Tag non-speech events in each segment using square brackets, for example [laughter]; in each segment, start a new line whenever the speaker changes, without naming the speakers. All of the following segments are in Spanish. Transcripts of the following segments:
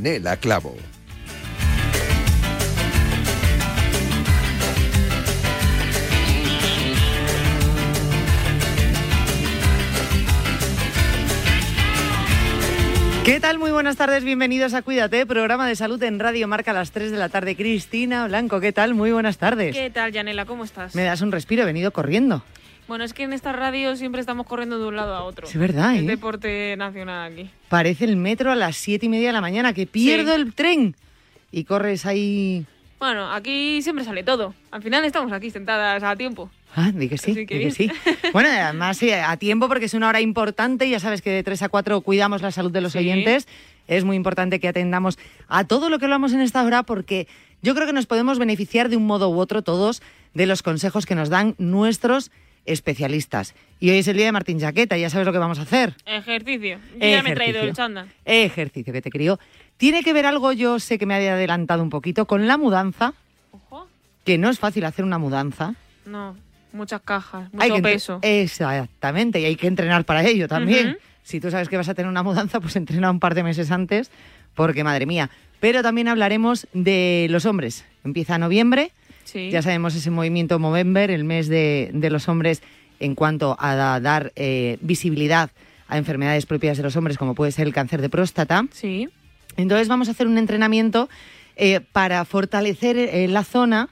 Yanela Clavo.
¿Qué tal? Muy buenas tardes, bienvenidos a Cuídate, programa de salud en Radio Marca a las 3 de la tarde. Cristina Blanco, ¿qué tal? Muy buenas tardes.
¿Qué tal, Yanela? ¿Cómo estás?
Me das un respiro, he venido corriendo.
Bueno, es que en esta radio siempre estamos corriendo de un lado a otro.
Es verdad,
El
¿eh?
deporte nacional aquí.
Parece el metro a las 7 y media de la mañana, que pierdo
Sí.
el tren y corres ahí...
Bueno, aquí siempre sale todo. Al final estamos aquí sentadas a tiempo.
Ah, di que sí,
que
di que sí. [laughs] Bueno, además sí, a tiempo porque es una hora importante, ya sabes que de 3 a 4 cuidamos la salud de los
Sí.
oyentes. Es muy importante que atendamos a todo lo que hablamos en esta hora porque yo creo que nos podemos beneficiar de un modo u otro todos de los consejos que nos dan nuestros especialistas. Y hoy es el día de Martín Jaqueta, ya sabes lo que vamos a hacer.
Ejercicio. Yo ya me he traído el chándal.
Ejercicio que te crió. Tiene que ver algo, yo sé que me había adelantado un poquito, con la mudanza,
Ojo.
que no es fácil hacer una mudanza.
No, muchas cajas, mucho
Hay
peso.
Exactamente, y hay que entrenar para ello también. Si tú sabes que vas a tener una mudanza, pues entrena un par de meses antes, porque madre mía. Pero también hablaremos de los hombres. Empieza noviembre,
sí.
ya sabemos ese movimiento Movember, el mes de, de los hombres en cuanto a da- dar eh, visibilidad a enfermedades propias de los hombres, como puede ser el cáncer de próstata.
Sí.
Entonces vamos a hacer un entrenamiento eh, para fortalecer eh, la zona,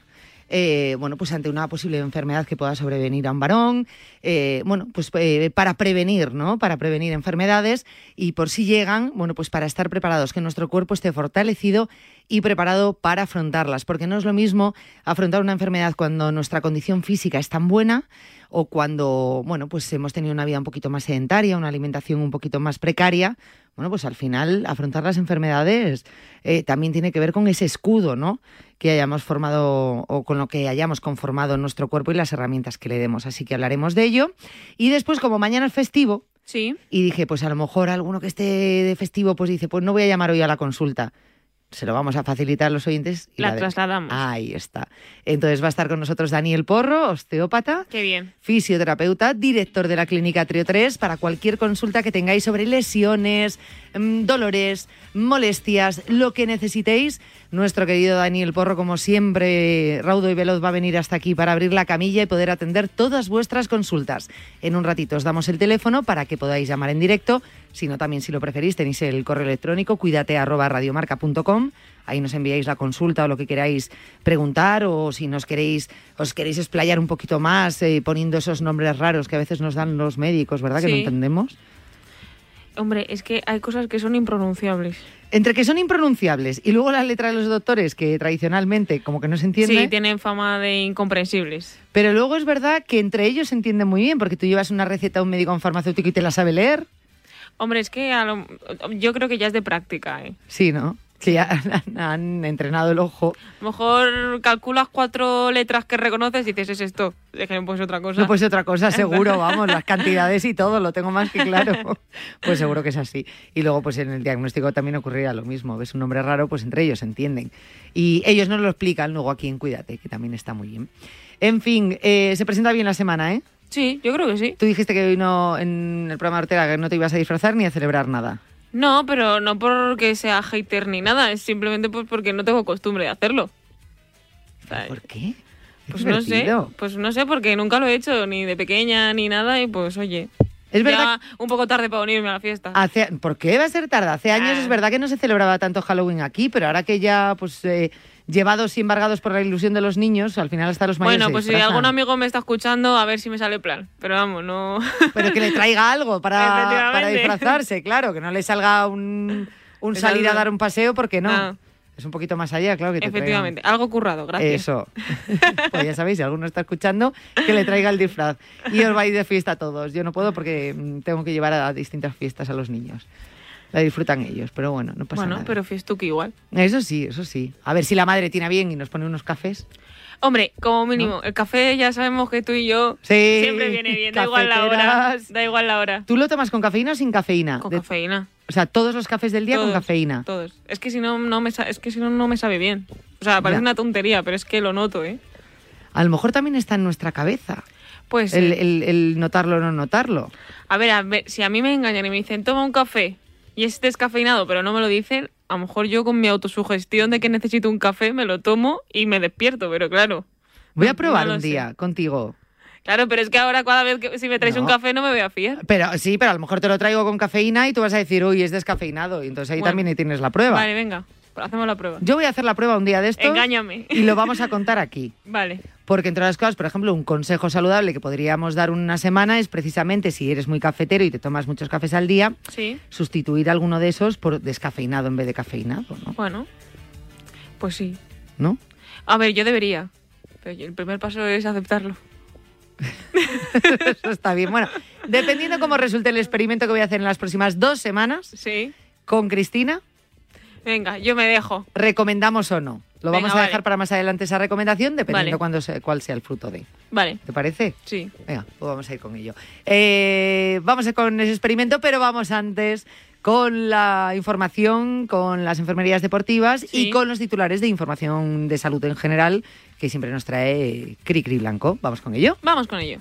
eh, bueno, pues ante una posible enfermedad que pueda sobrevenir a un varón, eh, bueno, pues eh, para prevenir, ¿no? Para prevenir enfermedades y por si llegan, bueno, pues para estar preparados, que nuestro cuerpo esté fortalecido y preparado para afrontarlas, porque no es lo mismo afrontar una enfermedad cuando nuestra condición física es tan buena o cuando, bueno, pues hemos tenido una vida un poquito más sedentaria, una alimentación un poquito más precaria, bueno, pues al final afrontar las enfermedades también tiene que ver con ese escudo, ¿no? Que hayamos formado o con lo que hayamos conformado nuestro cuerpo y las herramientas que le demos. Así que hablaremos de ello. Y después, como mañana es festivo,
Sí.
y dije, pues a lo mejor alguno que esté de festivo, pues dice, pues no voy a llamar hoy a la consulta. Se lo vamos a facilitar a los oyentes. y
La
de-
trasladamos.
Ahí está. Entonces va a estar con nosotros Daniel Porro, osteópata
Qué bien.
fisioterapeuta, director de la clínica Trio 3, para cualquier consulta que tengáis sobre lesiones, mm, dolores, molestias, lo que necesitéis. Nuestro querido Daniel Porro, como siempre, raudo y veloz, va a venir hasta aquí para abrir la camilla y poder atender todas vuestras consultas. En un ratito os damos el teléfono para que podáis llamar en directo, sino también si lo preferís tenéis el correo electrónico cuídate arroba radiomarca.com. Ahí nos enviáis la consulta o lo que queráis preguntar o si nos queréis os queréis explayar un poquito más eh, poniendo esos nombres raros que a veces nos dan los médicos, ¿verdad? Que no entendemos.
Hombre, es que hay cosas que son impronunciables.
Entre que son impronunciables y luego la letra de los doctores que tradicionalmente como que no se entiende,
Sí, tienen fama de incomprensibles.
pero luego es verdad que entre ellos se entiende muy bien porque tú llevas una receta a un médico o un farmacéutico y te la sabe leer.
Hombre, es que a lo- yo creo que ya es de práctica, ¿eh?
Sí, ¿no? Que ya [laughs] han entrenado el ojo.
A lo mejor calculas cuatro letras que reconoces y dices, es esto. Déjame pues otra cosa.
No, pues otra cosa, [laughs] seguro, vamos, las cantidades y todo, lo tengo más que claro. [laughs] Pues seguro que es así. Y luego, pues en el diagnóstico también ocurrirá lo mismo. Ves un nombre raro, pues entre ellos entienden. Y ellos nos lo explican luego aquí en Cuídate, que también está muy bien. En fin, eh, se presenta bien la semana, ¿eh?
Sí, yo creo que sí.
Tú dijiste que hoy no, en el programa de Ortega que no te ibas a disfrazar ni a celebrar nada.
No, pero no porque sea hater ni nada, es simplemente pues porque no tengo costumbre de hacerlo.
¿Por qué?
Pues no sé, pues no sé, porque nunca lo he hecho, ni de pequeña ni nada, y pues oye,
Es verdad
ya un poco tarde para unirme a la fiesta.
Hace, ¿Por qué va a ser tarde? Hace años
Ah.
es verdad que no se celebraba tanto Halloween aquí, pero ahora que ya pues eh, llevados y embargados por la ilusión de los niños, al final hasta los mayores
Bueno, pues si algún amigo me está escuchando, a ver si me sale plan. Pero vamos, no. [laughs]
Pero que le traiga algo [laughs] para, disfrazarse, claro, que no le salga un, un salir a dar un paseo porque no.
Ah.
Es un poquito más allá, claro que te traigan.
Efectivamente, algo currado, gracias.
Eso. [laughs] pues ya sabéis, si alguno está escuchando, que le traiga el disfraz. Y os vais de fiesta todos. Yo no puedo porque mm, tengo que llevar a distintas fiestas a los niños. La disfrutan ellos, pero bueno, no pasa
Bueno,
nada.
pero fiestuki igual.
Eso sí, eso sí. A ver si la madre tiene bien y nos pone unos cafés.
Hombre, como mínimo, el café ya sabemos que tú y yo
Sí.
siempre viene bien, da igual la hora. Da igual la hora.
¿Tú lo tomas con cafeína o sin cafeína?
Con
De-
cafeína.
O sea, todos los cafés del día con cafeína.
Todos. Es que si no, no me, es que si no, no me sabe bien. O sea, parece
Ya.
una tontería, pero es que lo noto, ¿eh?
A lo mejor también está en nuestra cabeza.
Pues
El,
eh,
el- el notarlo o no notarlo.
A ver, a ver, si a mí me engañan y me dicen, toma un café y es descafeinado, pero no me lo dicen, a lo mejor yo con mi autosugestión de que necesito un café me lo tomo y me despierto, pero claro.
Voy a probar
no
un
sé.
día contigo.
Claro, pero es que ahora cada vez que si me traes
No.
un café no me voy a fiar.
Pero sí, pero a lo mejor te lo traigo con cafeína y tú vas a decir, uy, es descafeinado. Y entonces ahí
Bueno.
también tienes la prueba.
Vale, venga, hacemos la prueba.
Yo voy a hacer la prueba un día de esto
Engáñame.
y lo vamos a contar aquí. [laughs]
Vale.
Porque entre las cosas, por ejemplo, un consejo saludable que podríamos dar una semana es precisamente si eres muy cafetero y te tomas muchos cafés al día,
Sí,
sustituir alguno de esos por descafeinado en vez de cafeinado, ¿no?
bueno. Pues sí.
¿No?
A ver, yo debería. Pero el primer paso es aceptarlo. [laughs]
Eso está bien. Bueno, dependiendo cómo resulte el experimento que voy a hacer en las próximas dos semanas
Sí.
con Cristina,
Venga, yo me dejo.
recomendamos o no. Lo
Venga,
vamos a
vale.
dejar para más adelante esa recomendación, dependiendo
Vale.
cuándo se- cuál sea el fruto de.
Vale,
¿Te parece?
sí.
Venga, pues vamos a ir con ello. Eh, vamos a ir con ese experimento, pero vamos antes con la información, con las enfermerías deportivas y con los titulares de información de salud en general que siempre nos trae Cricri Blanco. Vamos con ello.
Vamos con ello.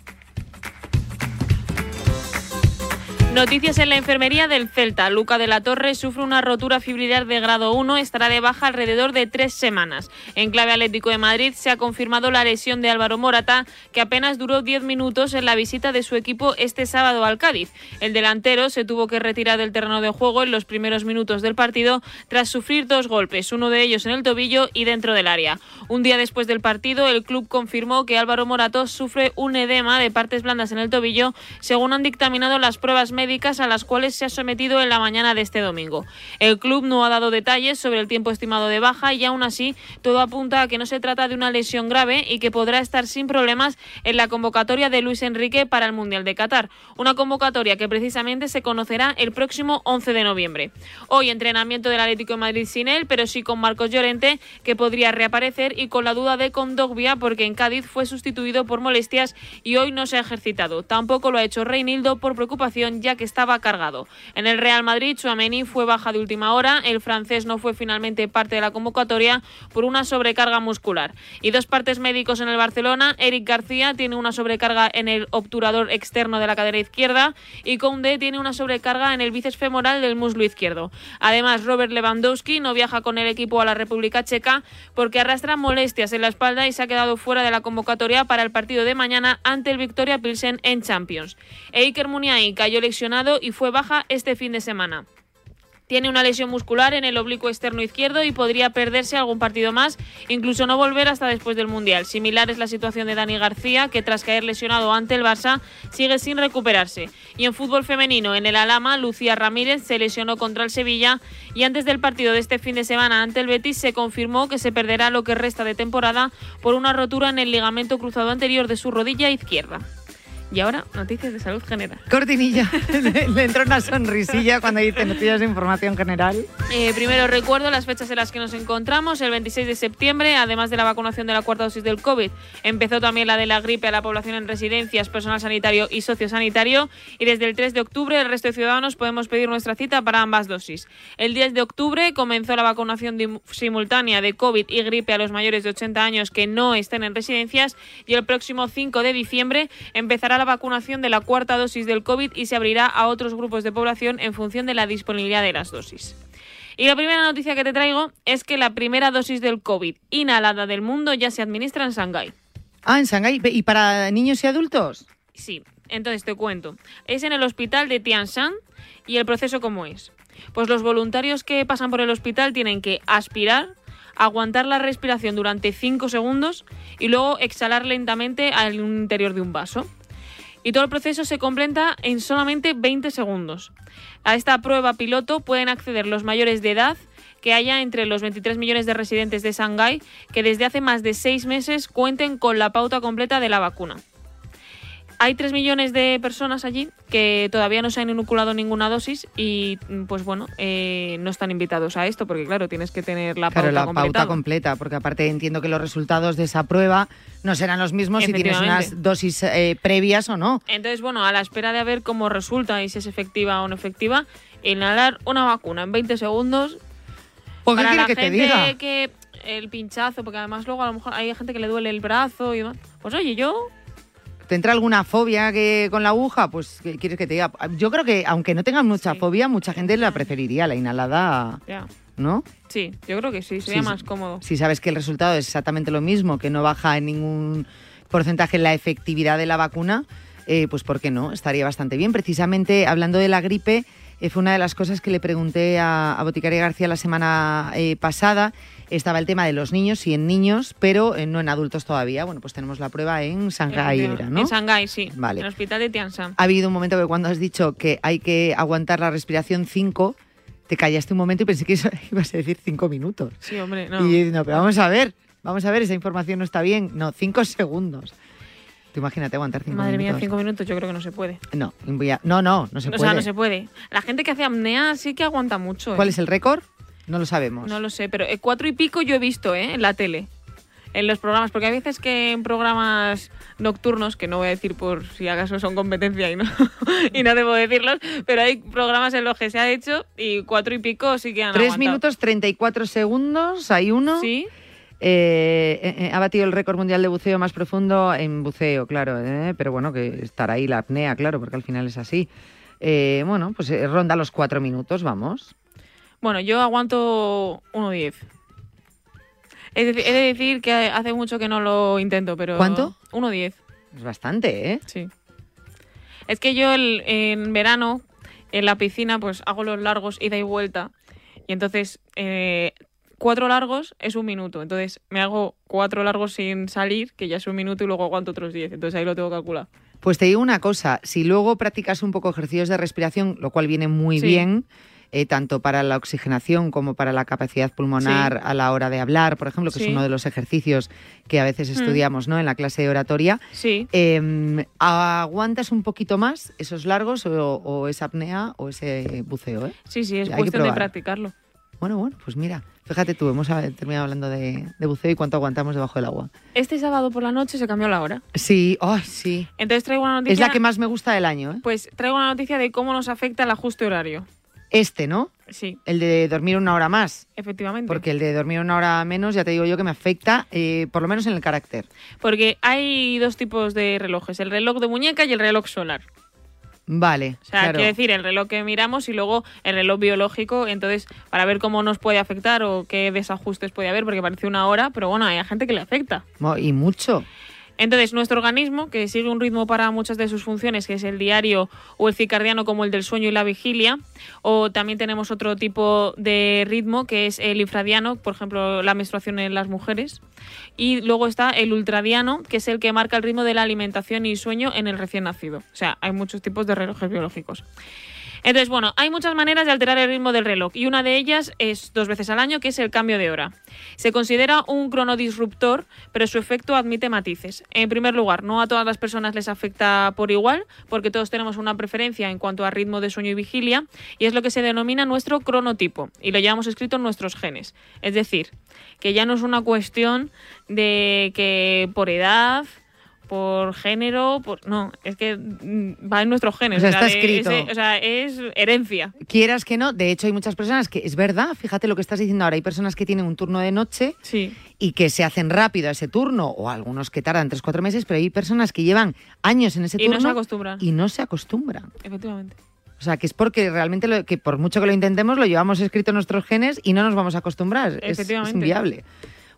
Noticias en la enfermería del Celta. Luca de la Torre sufre una rotura fibrilar de grado 1, estará de baja alrededor de tres semanas. En clave Atlético de Madrid se ha confirmado la lesión de Álvaro Morata, que apenas duró 10 minutos en la visita de su equipo este sábado al Cádiz. El delantero se tuvo que retirar del terreno de juego en los primeros minutos del partido tras sufrir dos golpes, uno de ellos en el tobillo y dentro del área. Un día después del partido, el club confirmó que Álvaro Morato sufre un edema de partes blandas en el tobillo, según han dictaminado las pruebas médicas a las cuales se ha sometido en la mañana de este domingo. El club no ha dado detalles sobre el tiempo estimado de baja y aún así todo apunta a que no se trata de una lesión grave y que podrá estar sin problemas en la convocatoria de Luis Enrique para el Mundial de Qatar. Una convocatoria que precisamente se conocerá el próximo 11 de noviembre. Hoy entrenamiento del Atlético de Madrid sin él, pero sí con Marcos Llorente, que podría reaparecer, y con la duda de Condogbia, porque en Cádiz fue sustituido por molestias y hoy no se ha ejercitado. Tampoco lo ha hecho Reinildo por preocupación, ya que estaba cargado. En el Real Madrid, Chouameni fue baja de última hora, el francés no fue finalmente parte de la convocatoria por una sobrecarga muscular. Y dos partes médicos en el Barcelona, Eric García tiene una sobrecarga en el obturador externo de la cadera izquierda y Koundé tiene una sobrecarga en el bíceps femoral del muslo izquierdo. Además, Robert Lewandowski no viaja con el equipo a la República Checa porque arrastra molestias en la espalda y se ha quedado fuera de la convocatoria para el partido de mañana ante el Victoria Pilsen en Champions. Eiker Muniain cayó lesionado y fue baja este fin de semana. Tiene una lesión muscular en el oblicuo externo izquierdo y podría perderse algún partido más, incluso no volver hasta después del Mundial. Similar es la situación de Dani García, que tras caer lesionado ante el Barça, sigue sin recuperarse. Y en fútbol femenino, en el Alama, Lucía Ramírez se lesionó contra el Sevilla y antes del partido de este fin de semana ante el Betis se confirmó que se perderá lo que resta de temporada por una rotura en el ligamento cruzado anterior de su rodilla izquierda. Y ahora, noticias de salud general.
Cortinilla. [laughs] le, le entró una sonrisilla cuando dice noticias de información general.
Eh, primero recuerdo las fechas en las que nos encontramos. El 26 de septiembre, además de la vacunación de la cuarta dosis del COVID, empezó también la de la gripe a la población en residencias, personal sanitario y sociosanitario. Y desde el 3 de octubre, el resto de ciudadanos podemos pedir nuestra cita para ambas dosis. El 10 de octubre comenzó la vacunación simultánea de COVID y gripe a los mayores de 80 años que no estén en residencias. Y el próximo 5 de diciembre empezará la vacunación de la cuarta dosis del COVID y se abrirá a otros grupos de población en función de la disponibilidad de las dosis. Y la primera noticia que te traigo es que la primera dosis del COVID inhalada del mundo ya se administra en Shanghái.
Ah, en Shanghái. ¿Y para niños y adultos?
Sí, entonces te cuento. Es en el hospital de Tianshan y el proceso cómo es. Pues los voluntarios que pasan por el hospital tienen que aspirar, aguantar la respiración durante 5 segundos y luego exhalar lentamente al interior de un vaso. Y todo el proceso se completa en solamente 20 segundos. A esta prueba piloto pueden acceder los mayores de edad que haya entre los 23 millones de residentes de Shanghái que desde hace más de seis meses cuenten con la pauta completa de la vacuna. Hay 3 millones de personas allí que todavía no se han inoculado ninguna dosis y, pues bueno, eh, no están invitados a esto porque, claro, tienes que tener la
Claro,
pauta
la
completa.
pauta completa, porque aparte entiendo que los resultados de esa prueba no serán los mismos si tienes unas dosis eh, previas o no.
Entonces, bueno, a la espera de ver cómo resulta y si es efectiva o no efectiva, inhalar una vacuna en 20 segundos.
¿Por qué
para la
que te
gente
diga?
que el pinchazo, porque además luego a lo mejor hay gente que le duele el brazo y demás. Pues oye, yo
¿Te entra alguna fobia que con la aguja? Pues, ¿qué quieres que te diga? Yo creo que, aunque no tengan mucha
Sí.
fobia, mucha gente la preferiría, la inhalada. ¿no?
Sí, yo creo que sí, sería
Sí,
más cómodo.
Si sabes que el resultado es exactamente lo mismo, que no baja en ningún porcentaje la efectividad de la vacuna, eh, pues ¿por qué no? Estaría bastante bien. Precisamente hablando de la gripe, eh, fue una de las cosas que le pregunté a, a Boticaria García la semana eh, pasada. Estaba el tema de los niños, sí en niños, pero eh, no en adultos todavía. Bueno, pues tenemos la prueba en Shanghái, era, ¿no?
En Shanghái, sí.
Vale.
En el hospital de Tianshan.
Ha habido un momento que cuando has dicho que hay que aguantar la respiración 5, te callaste un momento y pensé que eso [laughs] ibas a decir 5 minutos.
Sí, hombre, no.
Y no, pero vamos a ver, vamos a ver, esa información no está bien. No, 5 segundos. Tú imagínate aguantar 5
Madre
minutos.
mía, cinco minutos yo creo que no se puede.
No, voy a- no, no, no se
o
puede.
sea, no se puede. La gente que hace apnea sí que aguanta mucho. ¿eh?
¿Cuál es el récord? No lo sabemos.
No lo sé, pero eh, cuatro y pico yo he visto, ¿eh? En la tele. En los programas, porque hay veces que en programas nocturnos, que no voy a decir por si acaso son competencia y no, [laughs] y no debo decirlos, pero hay programas en los que se ha hecho y cuatro y pico sí que han
3
aguantado.
minutos 34 segundos, hay uno.
Sí,
Eh, eh, ha batido el récord mundial de buceo más profundo en buceo, claro, eh, pero bueno, que estará ahí la apnea, claro, porque al final es así. Bueno, pues ronda los 4 minutos, vamos.
bueno, yo aguanto 1.10. Es decir, he de decir que hace mucho que no lo intento, pero...
¿Cuánto?
1.10.
Es bastante, ¿eh?
Sí. Es que yo el- en verano, en la piscina, pues hago los largos ida y vuelta. Y entonces, eh, cuatro largos es un minuto. Entonces, me hago cuatro largos sin salir, que ya es un minuto, y luego aguanto otros diez. Entonces, ahí lo tengo calculado.
Pues te digo una cosa, si luego practicas un poco ejercicios de respiración, lo cual viene muy
Sí.
bien, eh, tanto para la oxigenación como para la capacidad pulmonar
Sí.
a la hora de hablar, por ejemplo, que es uno de los ejercicios que a veces
Mm.
estudiamos ¿no? en la clase de oratoria,
Sí.
eh, ¿aguantas un poquito más esos largos o, o esa apnea o ese buceo? ¿eh?
Sí, sí, es
Hay que
cuestión de practicarlo.
Bueno, bueno, pues mira, fíjate tú, hemos terminado hablando de, de buceo y cuánto aguantamos debajo del agua.
Este sábado por la noche se cambió la hora.
Sí, ay, sí.
Entonces traigo una noticia.
Es la que más me gusta del año, ¿eh?
Pues traigo una noticia de cómo nos afecta el ajuste horario.
Este, ¿no?
Sí,
El de dormir una hora más.
efectivamente.
Porque el de dormir una hora menos, ya te digo yo que me afecta, eh, por lo menos en el carácter.
Porque hay dos tipos de relojes, el reloj de muñeca y el reloj solar.
Vale.
O sea,
claro.
quiero decir, el reloj que miramos y luego el reloj biológico, entonces, para ver cómo nos puede afectar o qué desajustes puede haber, porque parece una hora, pero bueno, hay gente que le afecta.
Y mucho.
Entonces, nuestro organismo, que sigue un ritmo para muchas de sus funciones, que es el diario o el circadiano, como el del sueño y la vigilia, o también tenemos otro tipo de ritmo, que es el infradiano, por ejemplo, la menstruación en las mujeres, y luego está el ultradiano, que es el que marca el ritmo de la alimentación y sueño en el recién nacido. O sea, hay muchos tipos de relojes biológicos. Entonces, bueno, hay muchas maneras de alterar el ritmo del reloj y una de ellas es dos veces al año, que es el cambio de hora. Se considera un cronodisruptor, pero su efecto admite matices. En primer lugar, no a todas las personas les afecta por igual, porque todos tenemos una preferencia en cuanto a ritmo de sueño y vigilia, y es lo que se denomina nuestro cronotipo, y lo llevamos escrito en nuestros genes. Es decir, que ya no es una cuestión de que por edad por género, por no, es que mm, va en nuestros genes.
O sea, está
de-
escrito.
es o sea, es herencia.
Quieras que no, de hecho hay muchas personas que, es verdad, fíjate lo que estás diciendo ahora, hay personas que tienen un turno de noche
Sí.
y que se hacen rápido a ese turno, o algunos que tardan 3-4 meses, pero hay personas que llevan años en ese
Y no
turno
se acostumbran.
y no se acostumbran.
Efectivamente.
O sea, que es porque realmente, lo, que por mucho que lo intentemos, lo llevamos escrito en nuestros genes y no nos vamos a acostumbrar. Es- Es,
Efectivamente.
inviable.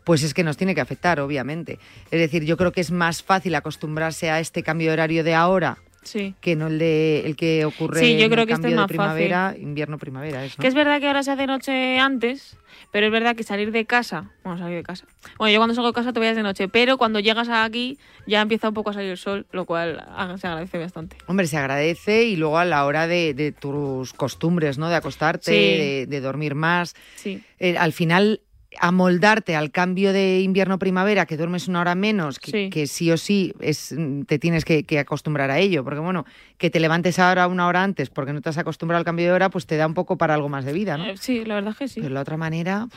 Pues es que nos tiene que afectar, obviamente. Es decir, yo creo que es más fácil acostumbrarse a este cambio de horario de ahora sí. que no el de el que ocurre
sí, yo creo que
este
es más
primavera, invierno, primavera.
Que es verdad que ahora se hace noche antes, pero es verdad que salir de casa, bueno, salir de casa. Bueno, yo cuando salgo de casa te voy de noche, pero cuando llegas aquí ya empieza un poco a salir el sol, lo cual se agradece bastante.
Hombre, se agradece y luego a la hora de, tus costumbres, ¿no? De acostarte, de, dormir más.
Sí.
Eh, al final amoldarte al cambio de invierno-primavera, que duermes una hora menos, que sí, o sí es, te tienes que, acostumbrar a ello, porque bueno, que te levantes ahora una hora antes porque no te has acostumbrado al cambio de hora, pues te da un poco para algo más de vida, ¿no?
Eh, sí, la verdad es que sí.
Pero de la otra manera...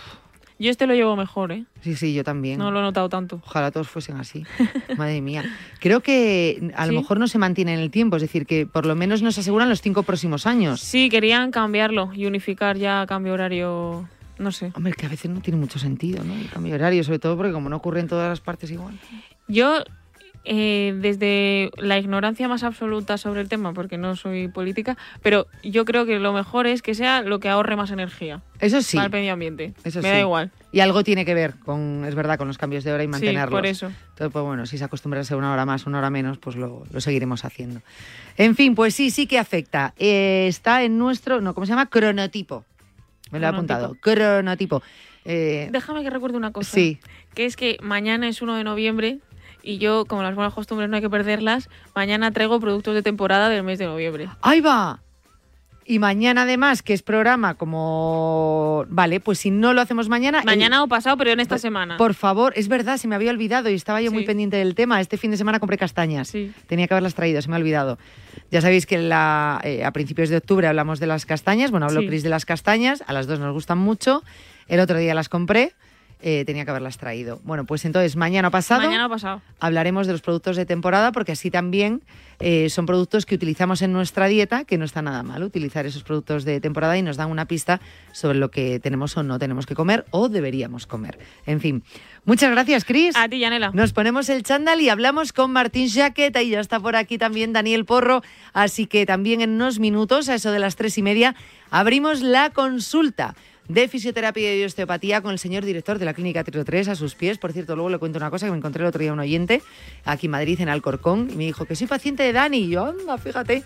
Yo este lo llevo mejor, ¿eh?
Sí, sí, yo también.
No lo he notado tanto.
Ojalá todos fuesen así. [laughs] Madre mía. Creo que a lo mejor no se mantiene en el tiempo, es decir, que por lo menos nos aseguran los cinco próximos años.
Sí, querían cambiarlo y unificar ya cambio horario no sé.
Hombre, que a veces no tiene mucho sentido, ¿no? El cambio horario, sobre todo porque como no ocurre en todas las partes igual.
Yo, eh, desde la ignorancia más absoluta sobre el tema, porque no soy política, pero yo creo que lo mejor es que sea lo que ahorre más energía.
Eso sí.
Para el medio ambiente. Eso Me da igual.
Y algo tiene que ver con, es verdad, con los cambios de hora y mantenerlos.
Sí, por eso.
Entonces, pues bueno, si se acostumbra a ser una hora más, una hora menos, pues lo, seguiremos haciendo. En fin, pues sí, sí que afecta. Eh, está en nuestro, no, ¿cómo se llama? Cronotipo. Me lo he apuntado. Cronotipo.
Eh, Déjame que recuerde una cosa.
Sí.
Que es que mañana es 1 de noviembre y yo, como las buenas costumbres no hay que perderlas, mañana traigo productos de temporada del mes de noviembre.
¡Ahí va! Y mañana además, que es programa como... Vale, pues si no lo hacemos mañana...
Mañana o pasado, pero en esta semana.
Por favor, es verdad, se me había olvidado y estaba yo muy pendiente del tema. Este fin de semana compré castañas.
Sí.
Tenía que haberlas traído, se me ha olvidado. Ya sabéis que la, eh, a principios de octubre hablamos de las castañas. Bueno, habló Cris de las castañas. A las dos nos gustan mucho. El otro día las compré. Eh, tenía que haberlas traído. Bueno, pues entonces mañana pasado,
mañana pasado
hablaremos de los productos de temporada porque así también eh, son productos que utilizamos en nuestra dieta, que no está nada mal utilizar esos productos de temporada y nos dan una pista sobre lo que tenemos o no tenemos que comer o deberíamos comer. En fin, muchas gracias, Cris.
A ti, Yanela.
Nos ponemos el chándal y hablamos con Martín Jaqueta y ya está por aquí también Daniel Porro, así que también en unos minutos, a eso de las tres y media, abrimos la consulta de fisioterapia y osteopatía con el señor director de la Clínica Trio 3 a sus pies. Por cierto, luego le cuento una cosa que me encontré el otro día un oyente aquí en Madrid, en Alcorcón, y me dijo que soy paciente de Dani. Y yo, anda, fíjate.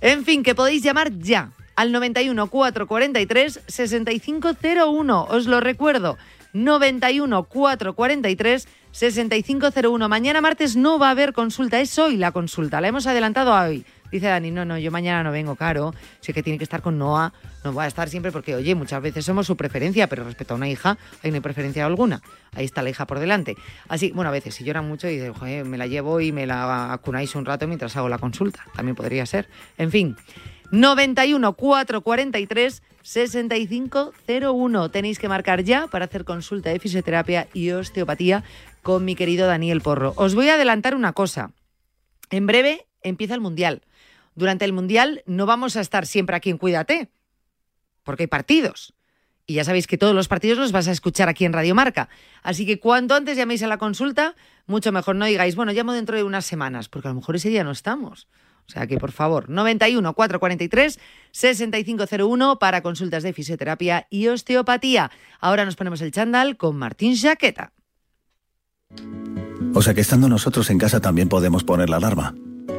En fin, que podéis llamar ya al 91 443 6501. Os lo recuerdo. 91 443 6501. Mañana martes no va a haber consulta, es hoy la consulta. La hemos adelantado a hoy. Dice Dani, no, no, yo mañana no vengo, caro. Sé que tiene que estar con Noah. No va a estar siempre porque, oye, muchas veces somos su preferencia, pero respecto a una hija, ahí no hay preferencia alguna. Ahí está la hija por delante. Así, bueno, a veces si llora mucho y dice, joder, me la llevo y me la acunáis un rato mientras hago la consulta. También podría ser. En fin. 91 443 6501. Tenéis que marcar ya para hacer consulta de fisioterapia y osteopatía con mi querido Daniel Porro. Os voy a adelantar una cosa. En breve empieza el Mundial durante el Mundial no vamos a estar siempre aquí en Cuídate, porque hay partidos. Y ya sabéis que todos los partidos los vas a escuchar aquí en Radio Marca. Así que cuanto antes llaméis a la consulta, mucho mejor no digáis, bueno, llamo dentro de unas semanas, porque a lo mejor ese día no estamos. O sea que, por favor, 91 443 6501 para consultas de fisioterapia y osteopatía. Ahora nos ponemos el chándal con Martín Jaqueta.
O sea que estando nosotros en casa también podemos poner la alarma.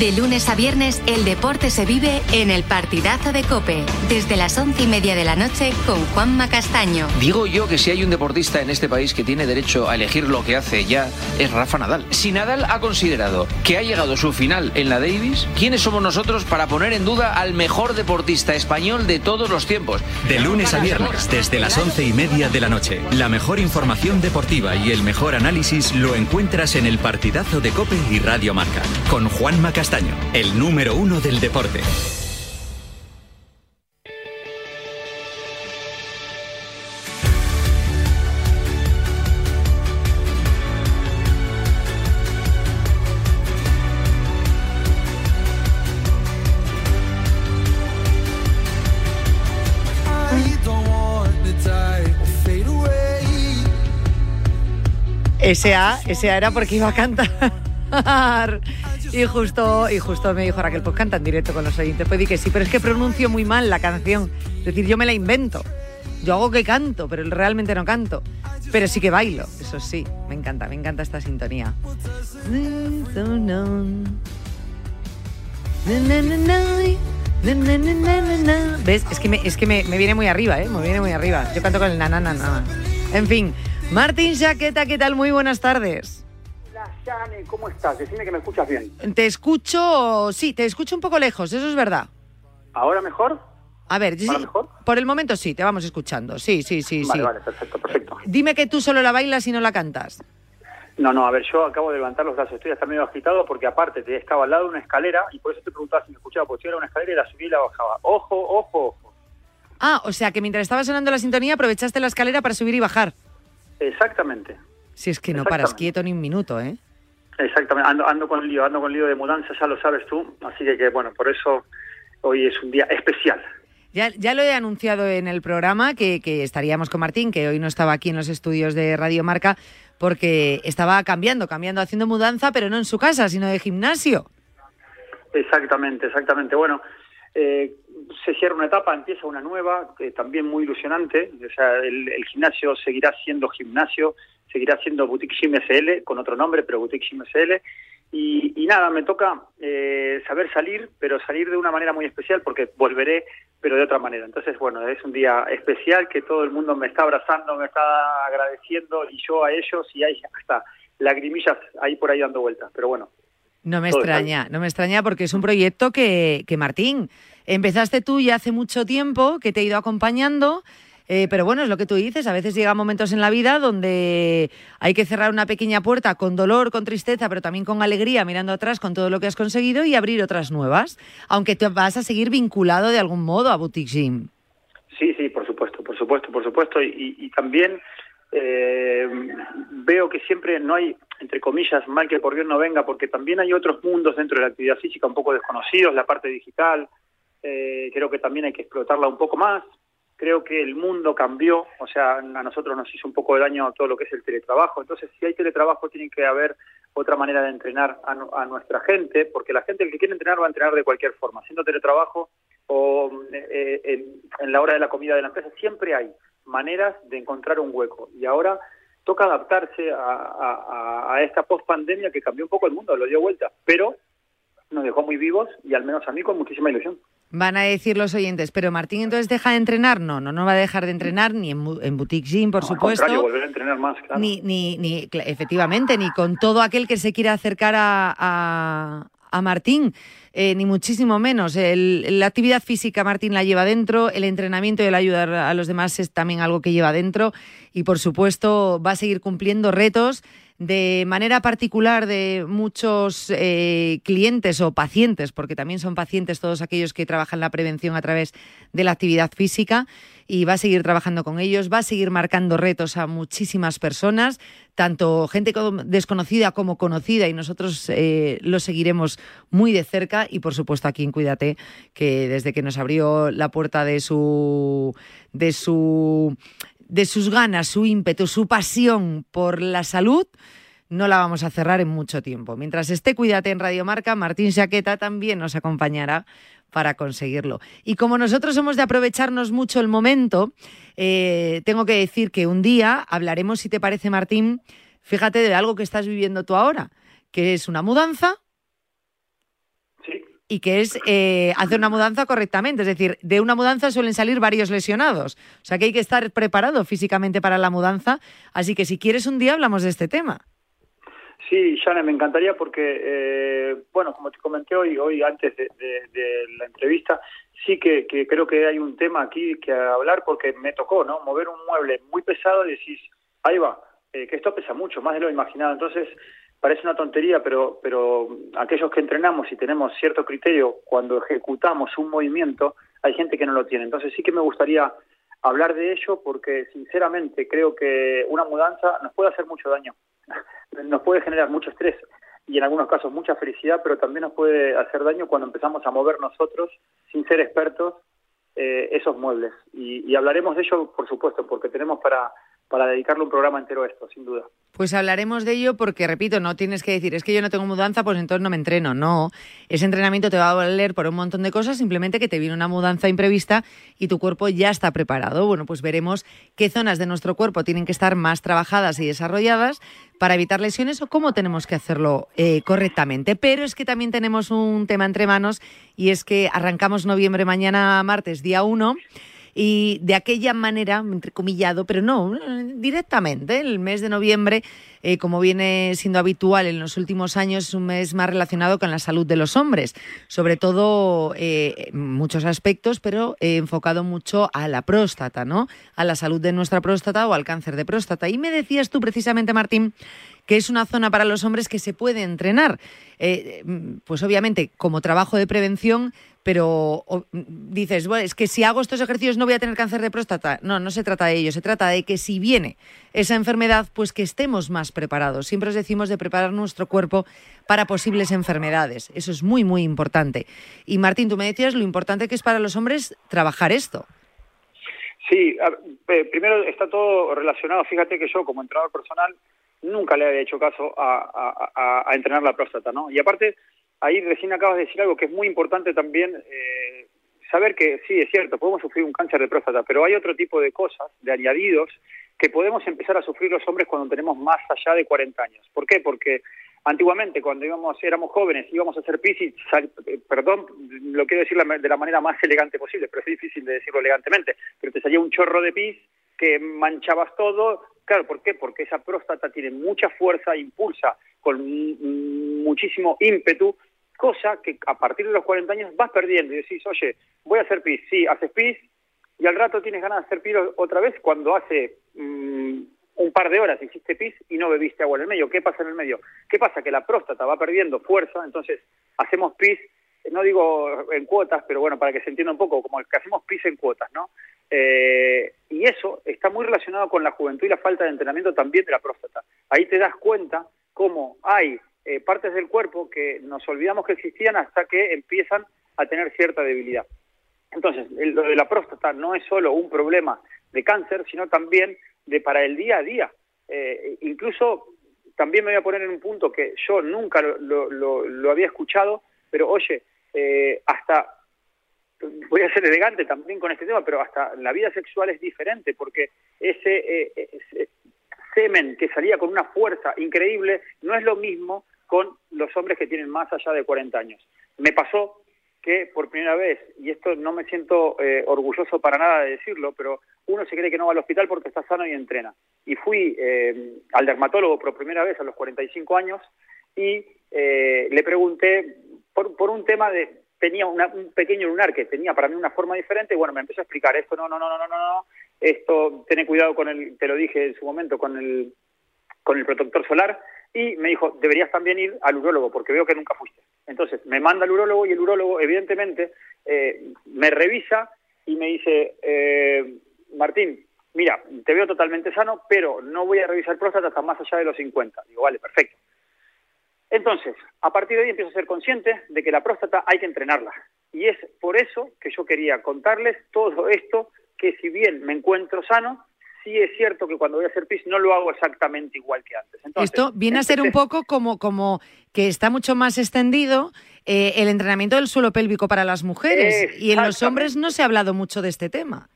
De lunes a viernes, el deporte se vive en el partidazo de Cope, desde las once y media de la noche con Juanma Castaño.
Digo yo que si hay un deportista en este país que tiene derecho a elegir lo que hace ya, es Rafa Nadal. Si Nadal ha considerado que ha llegado su final en la Davis, ¿quiénes somos nosotros para poner en duda al mejor deportista español de todos los tiempos?
De lunes a viernes, desde las once y media de la noche, la mejor información deportiva y el mejor análisis lo encuentras en el partidazo de Cope y Radio Marca, con Juanma Castaño Castaño, el número uno del deporte.
Ese A, ese A era porque iba a cantar. Y justo, y justo me dijo Raquel, pues canta en directo con los oyentes. Pues dije sí, pero es que pronuncio muy mal la canción. Es decir, yo me la invento. Yo hago que canto, pero realmente no canto. Pero sí que bailo, eso sí. Me encanta, me encanta esta sintonía. ¿Ves? Es que, me, es que me, viene muy arriba, ¿eh? Me viene muy arriba. Yo canto con el nanana nada. En fin, Martín Chaqueta, ¿qué tal? Muy buenas tardes.
Shane, ¿cómo estás? Decime que me escuchas bien.
Te escucho, sí, te escucho un poco lejos, eso es verdad.
¿Ahora mejor?
A ver, mejor? por el momento sí, te vamos escuchando. Sí, sí, sí,
vale, sí. Vale, perfecto, perfecto.
Dime que tú solo la bailas y no la cantas.
No, no, a ver, yo acabo de levantar los brazos, estoy hasta medio agitado porque aparte te estaba al lado de una escalera y por eso te preguntaba si me escuchaba, porque yo era una escalera y la subí y la bajaba. Ojo, ojo, ojo.
Ah, o sea que mientras estaba sonando la sintonía aprovechaste la escalera para subir y bajar.
Exactamente.
Si es que no paras quieto ni un minuto, ¿eh?
Exactamente, ando, ando con lío, ando con lío de mudanza, ya lo sabes tú, así que, que bueno, por eso hoy es un día especial.
Ya, ya lo he anunciado en el programa que, que, estaríamos con Martín, que hoy no estaba aquí en los estudios de Radio Marca, porque estaba cambiando, cambiando, haciendo mudanza, pero no en su casa, sino de gimnasio.
Exactamente, exactamente. Bueno, eh, se cierra una etapa, empieza una nueva, también muy ilusionante. O sea, el, gimnasio seguirá siendo gimnasio, seguirá siendo Boutique Gym SL, con otro nombre, pero Boutique Gym SL. Y, nada, me toca eh, saber salir, pero salir de una manera muy especial porque volveré, pero de otra manera. Entonces, bueno, es un día especial que todo el mundo me está abrazando, me está agradeciendo y yo a ellos y hay hasta lagrimillas ahí por ahí dando vueltas. Pero bueno.
No me extraña, no me extraña porque es un proyecto que, que Martín, empezaste tú ya hace mucho tiempo, que te ha ido acompañando eh, pero bueno, es lo que tú dices, a veces llegan momentos en la vida donde hay que cerrar una pequeña puerta con dolor, con tristeza, pero también con alegría, mirando atrás con todo lo que has conseguido y abrir otras nuevas, aunque te vas a seguir vinculado de algún modo a Boutique Gym.
Sí, sí, por supuesto, por supuesto, por supuesto. Y, también eh, veo que siempre no hay, entre comillas, mal que por bien no venga, porque también hay otros mundos dentro de la actividad física un poco desconocidos, la parte digital, eh, creo que también hay que explotarla un poco más, creo que el mundo cambió, o sea, a nosotros nos hizo un poco de daño todo lo que es el teletrabajo, entonces si hay teletrabajo tiene que haber otra manera de entrenar a, nuestra gente, porque la gente el que quiere entrenar va a entrenar de cualquier forma, haciendo teletrabajo o eh, en, la hora de la comida de la empresa, siempre hay maneras de encontrar un hueco. Y ahora toca adaptarse a, a esta post-pandemia que cambió un poco el mundo, lo dio vuelta, pero nos dejó muy vivos y al menos a mí con muchísima ilusión.
Van a decir los oyentes, pero Martín entonces deja de entrenar. No, no, no va a dejar de entrenar ni en, en Boutique Gym, por supuesto.
volver a entrenar más, claro.
Ni, ni, ni, efectivamente, ni con todo aquel que se quiera acercar a, a, Martín, eh, ni muchísimo menos. la actividad física Martín la lleva dentro, el entrenamiento y el ayudar a los demás es también algo que lleva dentro y por supuesto va a seguir cumpliendo retos de manera particular de muchos eh, clientes o pacientes, porque también son pacientes todos aquellos que trabajan la prevención a través de la actividad física y va a seguir trabajando con ellos, va a seguir marcando retos a muchísimas personas, tanto gente desconocida como conocida y nosotros eh, lo seguiremos muy de cerca y por supuesto aquí en Cuídate, que desde que nos abrió la puerta de su de su de sus ganas, su ímpetu, su pasión por la salud, no la vamos a cerrar en mucho tiempo. Mientras esté Cuídate en Radio Marca, Martín Saqueta también nos acompañará para conseguirlo. Y como nosotros hemos de aprovecharnos mucho el momento, eh, tengo que decir que un día hablaremos, si te parece, Martín, fíjate de algo que estás viviendo tú ahora, que es una mudanza y que es eh, hacer una mudanza correctamente. Es decir, de una mudanza suelen salir varios lesionados. O sea que hay que estar preparado físicamente para la mudanza. Así que si quieres un día hablamos de este tema.
Sí, Shane, me encantaría porque, eh, bueno, como te comenté hoy, hoy antes de, la entrevista, sí que, creo que hay un tema aquí que hablar porque me tocó, ¿no? Mover un mueble muy pesado y decís, ahí va, eh, que esto pesa mucho, más de lo imaginado. Entonces, parece una tontería, pero, pero aquellos que entrenamos y tenemos cierto criterio cuando ejecutamos un movimiento, hay gente que no lo tiene. Entonces sí que me gustaría hablar de ello porque sinceramente creo que una mudanza nos puede hacer mucho daño, [laughs] nos puede generar mucho estrés y en algunos casos mucha felicidad, pero también nos puede hacer daño cuando empezamos a mover nosotros, sin ser expertos, eh, esos muebles. Y, y hablaremos de ello, por supuesto, porque tenemos para para dedicarle un programa entero a esto, sin duda.
Pues hablaremos de ello porque, repito, no tienes que decir, es que yo no tengo mudanza, pues entonces no me entreno. No, ese entrenamiento te va a valer por un montón de cosas, simplemente que te viene una mudanza imprevista y tu cuerpo ya está preparado. Bueno, pues veremos qué zonas de nuestro cuerpo tienen que estar más trabajadas y desarrolladas para evitar lesiones o cómo tenemos que hacerlo eh, correctamente. Pero es que también tenemos un tema entre manos y es que arrancamos noviembre mañana, martes, día 1 y de aquella manera, entrecomillado, pero no, directamente, el mes de noviembre, eh, como viene siendo habitual en los últimos años, es un mes más relacionado con la salud de los hombres, sobre todo eh, en muchos aspectos, pero enfocado mucho a la próstata, ¿no? A la salud de nuestra próstata o al cáncer de próstata. Y me decías tú precisamente, Martín, que es una zona para los hombres que se puede entrenar. Eh, pues obviamente como trabajo de prevención, pero dices, bueno, es que si hago estos ejercicios no voy a tener cáncer de próstata. No, no se trata de ello, se trata de que si viene esa enfermedad, pues que estemos más preparados. Siempre os decimos de preparar nuestro cuerpo para posibles enfermedades. Eso es muy, muy importante. Y Martín, tú me decías lo importante que es para los hombres trabajar esto.
Sí, primero está todo relacionado. Fíjate que yo, como entrenador personal, nunca le había hecho caso a, a entrenar la próstata, ¿no? Y aparte, ahí recién acabas de decir algo que es muy importante también, eh, saber que sí, es cierto, podemos sufrir un cáncer de próstata, pero hay otro tipo de cosas, de añadidos, que podemos empezar a sufrir los hombres cuando tenemos más allá de 40 años. ¿Por qué? Porque antiguamente, cuando íbamos, éramos jóvenes, íbamos a hacer pis y, eh, perdón, lo quiero decir de la manera más elegante posible, pero es difícil de decirlo elegantemente, pero te salía un chorro de pis que manchabas todo. Claro, ¿por qué? Porque esa próstata tiene mucha fuerza, impulsa con muchísimo ímpetu cosa que a partir de los 40 años vas perdiendo y decís, oye, voy a hacer pis, sí, haces pis y al rato tienes ganas de hacer pis otra vez cuando hace mm, un par de horas hiciste pis y no bebiste agua en el medio. ¿Qué pasa en el medio? ¿Qué pasa? Que la próstata va perdiendo fuerza, entonces hacemos pis, no digo en cuotas, pero bueno, para que se entienda un poco, como que hacemos pis en cuotas, ¿no? Eh, y eso está muy relacionado con la juventud y la falta de entrenamiento también de la próstata. Ahí te das cuenta cómo hay eh, partes del cuerpo que nos olvidamos que existían hasta que empiezan a tener cierta debilidad. Entonces, lo de la próstata no es solo un problema de cáncer, sino también de para el día a día. Eh, incluso también me voy a poner en un punto que yo nunca lo, había escuchado, pero oye, eh, hasta voy a ser elegante también con este tema, pero hasta la vida sexual es diferente, porque ese, ese, semen que salía con una fuerza increíble no es lo mismo con los hombres que tienen más allá de 40 años. Me pasó que por primera vez, y esto no me siento eh, orgulloso para nada de decirlo, pero uno se cree que no va al hospital porque está sano y entrena. Y fui eh, al dermatólogo por primera vez a los 45 años y eh, le pregunté por, por un tema de, tenía un pequeño lunar que tenía para mí una forma diferente, y bueno, me empezó a explicar esto, no, no, no, no, no, no, esto, ten cuidado con el, te lo dije en su momento, con el, con el protector solar, y me dijo, deberías también ir al urólogo, porque veo que nunca fuiste. Entonces, me manda al urólogo y el urólogo, evidentemente, eh, me revisa y me dice, eh, Martín, mira, te veo totalmente sano, pero no voy a revisar próstata hasta más allá de los 50. Digo, vale, perfecto. Entonces, a partir de ahí empiezo a ser consciente de que la próstata hay que entrenarla. Y es por eso que yo quería contarles todo esto, que si bien me encuentro sano, sí es cierto que cuando voy a hacer pis no lo hago exactamente igual que antes.
Esto viene a ser un poco como, como que está mucho más extendido eh, el entrenamiento del suelo pélvico para las mujeres y en los hombres no se ha hablado mucho de este tema.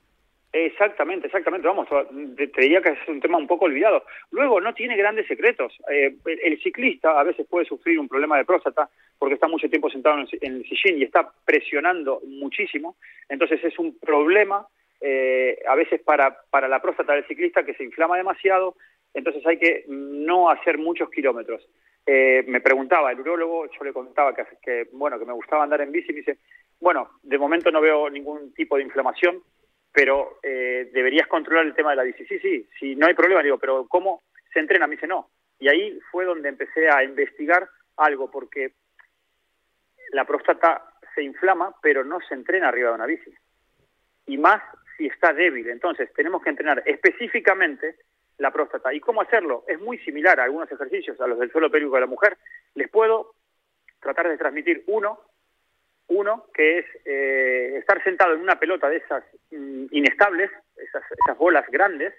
Exactamente, exactamente. Vamos, te diría que es un tema un poco olvidado. Luego, no tiene grandes secretos. Eh, el ciclista a veces puede sufrir un problema de próstata porque está mucho tiempo sentado en el sillín y está presionando muchísimo. Entonces es un problema eh, a veces para, para la próstata del ciclista que se inflama demasiado, entonces hay que no hacer muchos kilómetros. Eh, me preguntaba el urólogo, yo le contaba que, bueno, que me gustaba andar en bici y me dice, bueno, de momento no veo ningún tipo de inflamación, pero eh, deberías controlar el tema de la bici. Sí, sí, sí, no hay problema. Digo, pero ¿cómo se entrena? Me dice, no. Y ahí fue donde empecé a investigar algo, porque la próstata se inflama, pero no se entrena arriba de una bici. Y más si está débil. Entonces, tenemos que entrenar específicamente la próstata. ¿Y cómo hacerlo? Es muy similar a algunos ejercicios, a los del suelo pélvico de la mujer. Les puedo tratar de transmitir uno, uno que es eh, estar sentado en una pelota de esas mm, inestables, esas, esas bolas grandes,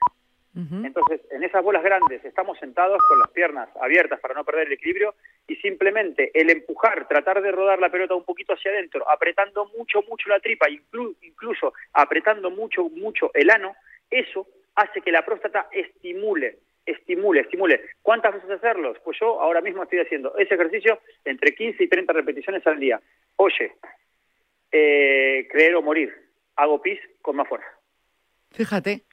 Entonces, en esas bolas grandes estamos sentados con las piernas abiertas para no perder el equilibrio y simplemente el empujar, tratar de rodar la pelota un poquito hacia adentro, apretando mucho, mucho la tripa, incluso apretando mucho, mucho el ano, eso hace que la próstata estimule, estimule, estimule. ¿Cuántas veces hacerlos? Pues yo ahora mismo estoy haciendo ese ejercicio entre 15 y 30 repeticiones al día. Oye, eh, creer o morir, hago pis con más fuerza.
Fíjate.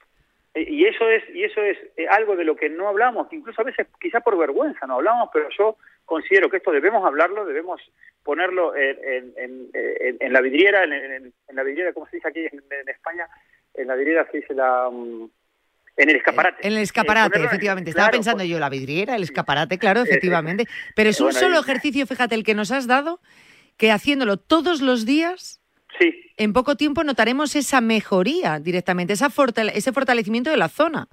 Y eso es y eso es eh, algo de lo que no hablamos, incluso a veces quizá por vergüenza no hablamos, pero yo considero que esto debemos hablarlo, debemos ponerlo en, en, la vidriera, en, la vidriera, ¿cómo se dice aquí en, España? En la vidriera se dice la... Mm, en el escaparate.
En el escaparate, eh, efectivamente. Estaba pensando pues yo, la vidriera, el escaparate, claro, efectivamente. Pero es un solo ejercicio, fíjate, el que nos has dado, que haciéndolo todos los días,
sí.
en poco tiempo notaremos esa mejoría directamente, esa ese fortalecimiento de la zona.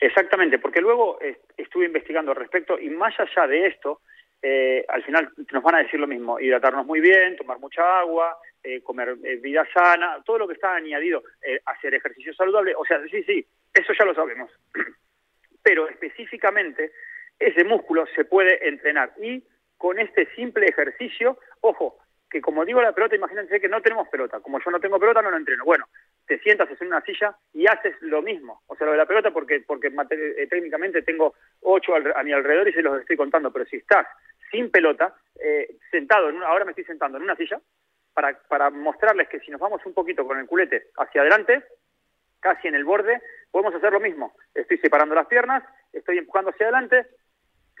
Exactamente, porque luego estuve investigando al respecto y más allá de esto, eh, al final nos van a decir lo mismo, hidratarnos muy bien, tomar mucha agua, eh, comer eh, vida sana, todo lo que está añadido, hacer ejercicio saludable, o sea, sí, sí, eso ya lo sabemos. [clears throat] Pero específicamente ese músculo se puede entrenar y con este simple ejercicio, ojo, que como digo la pelota, imagínense que no tenemos pelota, como yo no tengo pelota no lo entreno. Bueno, te sientas en una silla y haces lo mismo. O sea, lo de la pelota porque porque eh, técnicamente tengo ocho a mi alrededor y se los estoy contando, pero si estás sin pelota, eh, sentado, en ahora me estoy sentando en una silla, para, para mostrarles que si nos vamos un poquito con el culete hacia adelante, casi en el borde, podemos hacer lo mismo. Estoy separando las piernas, estoy empujando hacia adelante,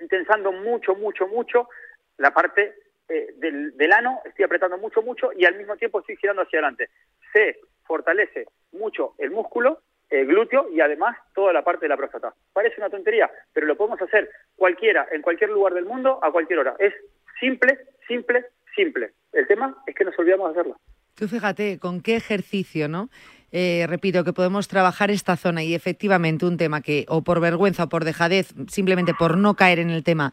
intensando mucho, mucho, mucho la parte eh, del, del, ano, estoy apretando mucho, mucho y al mismo tiempo estoy girando hacia adelante. Se fortalece mucho el músculo, el glúteo y además toda la parte de la próstata. Parece una tontería, pero lo podemos hacer cualquiera, en cualquier lugar del mundo, a cualquier hora. Es simple, simple, simple. El tema es que nos olvidamos de hacerlo.
Tú fíjate con qué ejercicio, ¿no? Eh, repito, que podemos trabajar esta zona y efectivamente un tema que o por vergüenza o por dejadez, simplemente por no caer en el tema,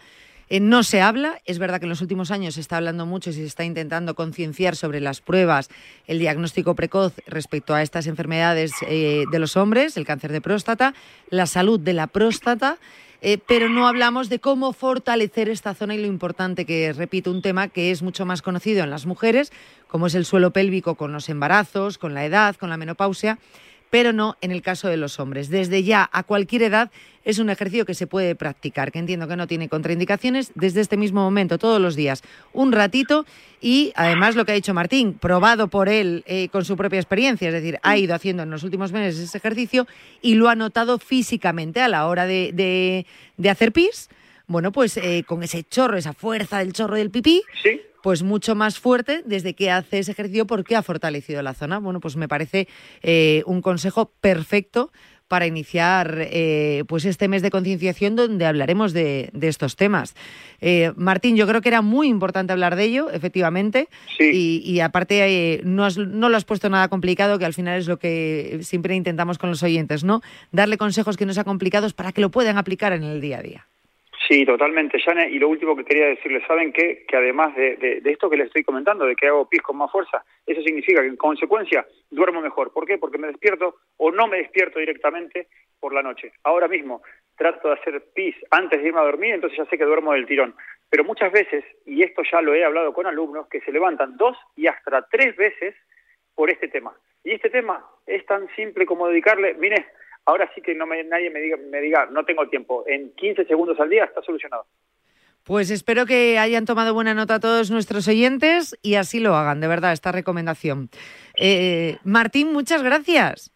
eh, no se habla. Es verdad que en los últimos años se está hablando mucho y se está intentando concienciar sobre las pruebas, el diagnóstico precoz respecto a estas enfermedades eh, de los hombres, el cáncer de próstata, la salud de la próstata. Eh, pero no hablamos de cómo fortalecer esta zona y lo importante que repito, un tema que es mucho más conocido en las mujeres, como es el suelo pélvico con los embarazos, con la edad, con la menopausia, pero no en el caso de los hombres. Desde ya, a cualquier edad, es un ejercicio que se puede practicar, que entiendo que no tiene contraindicaciones, desde este mismo momento, todos los días, un ratito y además lo que ha dicho Martín, probado por él eh, con su propia experiencia, es decir, ha ido haciendo en los últimos meses ese ejercicio y lo ha notado físicamente a la hora de, hacer pis. Bueno, pues eh, con ese chorro, esa fuerza del chorro del pipí,
¿Sí?
Pues mucho más fuerte desde que hace ese ejercicio porque ha fortalecido la zona. Bueno, pues me parece eh, un consejo perfecto para iniciar eh, pues este mes de concienciación donde hablaremos de, estos temas. Eh, Martín, yo creo que era muy importante hablar de ello, efectivamente, y, aparte no, no, lo has puesto nada complicado, que al final es lo que siempre intentamos con los oyentes, ¿no? Darle consejos que no sean complicados para que lo puedan aplicar en el día a día.
Sí, totalmente, Jane. Y lo último que quería decirles, ¿saben qué? Que además de, esto que les estoy comentando, de que hago pis con más fuerza, eso significa que en consecuencia duermo mejor. ¿Por qué? Porque me despierto o no me despierto directamente por la noche. Ahora mismo trato de hacer pis antes de irme a dormir, entonces ya sé que duermo del tirón. Pero muchas veces, y esto ya lo he hablado con alumnos, que se levantan dos y hasta tres veces por este tema. Y este tema es tan simple como dedicarle, mire, ahora sí que no me, nadie me diga, me diga, no tengo tiempo, en 15 segundos al día está solucionado.
Pues espero que hayan tomado buena nota todos nuestros oyentes y así lo hagan, de verdad, esta recomendación. Eh, Martín, muchas gracias.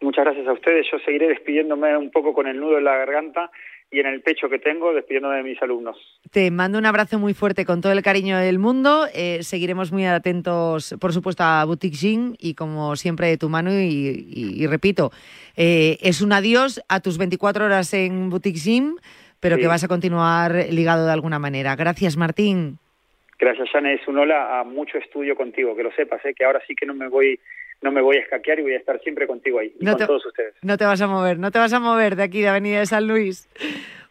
Muchas gracias a ustedes. Yo seguiré despidiéndome un poco con el nudo en la garganta y en el pecho que tengo, despidiéndome de mis alumnos.
Te mando un abrazo muy fuerte con todo el cariño del mundo. Eh, seguiremos muy atentos, por supuesto, a Boutique Jean y como siempre de tu mano. Y, repito, eh, es un adiós a tus 24 horas en Boutique pero que vas a continuar ligado de alguna manera. Gracias, Martín.
Gracias, Jane. Es un hola a mucho estudio contigo, que lo sepas, ¿eh? que ahora sí que no me voy no me voy a escaquear y voy a estar siempre contigo ahí, y con todos ustedes.
No te vas a mover, no te vas a mover de aquí, de Avenida de San Luis.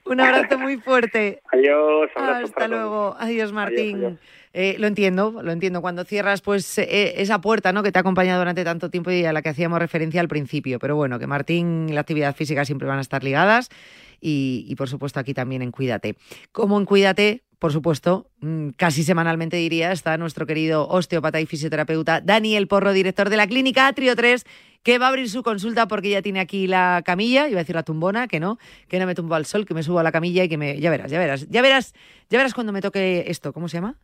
Un abrazo muy fuerte. [laughs]
Adiós.
Hasta luego. Adiós, Martín. Eh, lo entiendo, lo entiendo. Cuando cierras pues eh, esa puerta ¿no? que te ha acompañado durante tanto tiempo y a la que hacíamos referencia al principio. Pero bueno, que Martín y la actividad física siempre van a estar ligadas y, y por supuesto aquí también en Cuídate. Como en Cuídate, por supuesto, mm, casi semanalmente diría, está nuestro querido osteópata y fisioterapeuta Daniel Porro, director de la clínica Atrio 3, que va a abrir su consulta porque ya tiene aquí la camilla, iba a decir la tumbona, que no, que no me tumbo al sol, que me subo a la camilla y que me... Ya verás, ya verás, ya verás, ya verás cuando me toque esto, ¿cómo se llama?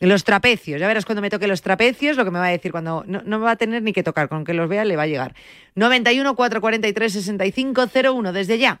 Los trapecios, ya verás cuando me toque los trapecios, lo que me va a decir cuando no, no me va a tener ni que tocar, con que los vea le va a llegar. 91 443 65 01, desde ya.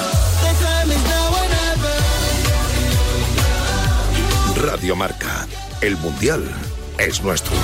Radio Marca. El Mundial es nuestro.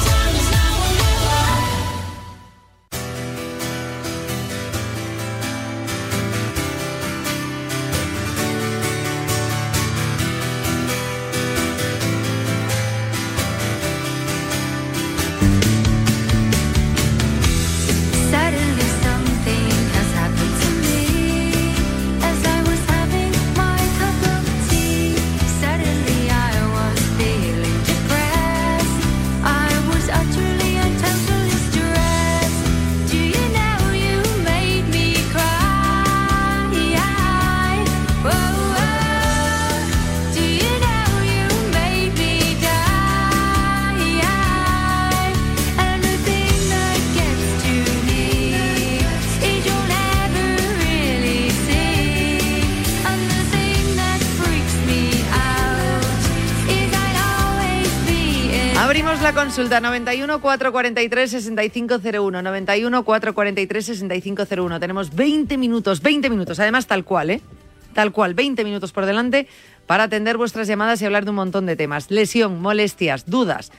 Consulta 91 443 6501. 91 443 6501. Tenemos 20 minutos, 20 minutos, además tal cual, ¿eh? Tal cual, 20 minutos por delante para atender vuestras llamadas y hablar de un montón de temas. Lesión, molestias, dudas.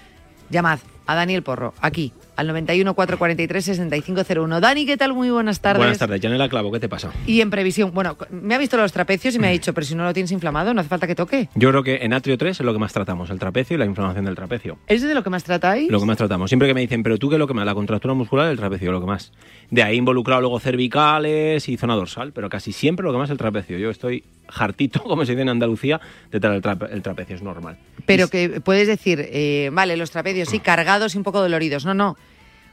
Llamad a Daniel Porro, aquí, al 91 443 6501. Dani, ¿qué tal? Muy buenas tardes.
Buenas tardes, Janela Clavo, ¿qué te pasa?
Y en previsión, bueno, me ha visto los trapecios y me ha dicho, pero si no lo tienes inflamado, no hace falta que toque.
Yo creo que en Atrio 3 es lo que más tratamos, el trapecio y la inflamación del trapecio.
¿Es de lo que más tratáis?
Lo que más tratamos. Siempre que me dicen, pero tú qué es lo que más, la contractura muscular del trapecio, lo que más. De ahí involucrado luego cervicales y zona dorsal, pero casi siempre lo que más es el trapecio. Yo estoy hartito, [laughs] como se dice en Andalucía, de tratar el, trape- el trapecio, es normal.
Pero que puedes decir, eh, vale, los trapecios sí, cargados y un poco doloridos. No, no.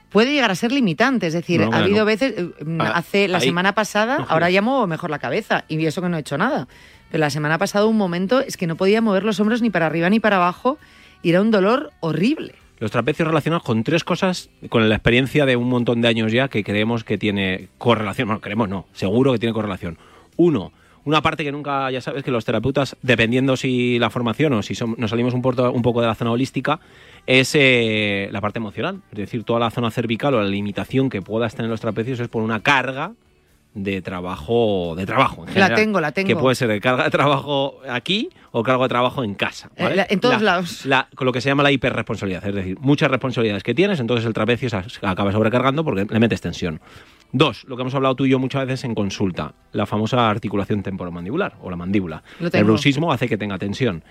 Puede llegar a ser limitante. Es decir,
No,
ha habido
no.
veces, eh, mm,
Ah,
hace la
ahí.
semana pasada, ahora ya muevo mejor la cabeza. Y eso que no he hecho nada. Pero la semana pasada un momento es que no podía mover los hombros ni para arriba ni para abajo. Y era un dolor horrible.
Los trapecios relacionados con tres cosas, con la experiencia de un montón de años ya, que creemos que tiene correlación. Bueno, creemos no, seguro que tiene correlación. Uno, una parte que nunca, ya sabes, que los terapeutas, dependiendo si la formación o si son- nos salimos un, porto- un poco de la zona holística, es eh, la parte emocional. Es decir, toda la zona cervical o la limitación que puedas tener los trapecios es por una carga de trabajo de trabajo en
La
general.
tengo, la tengo.
que puede ser de carga de trabajo aquí o carga de trabajo en casa
Eh,
¿vale?
la- en todos
La-
lados.
la- con lo que se llama la hiperresponsabilidad, es decir, muchas responsabilidades que tienes, entonces el trapecio se acaba sobrecargando porque le metes tensión. Dos, lo que hemos hablado tú y yo muchas veces en consulta, la famosa articulación temporomandibular o la mandíbula. El bruxismo hace que tenga tensión.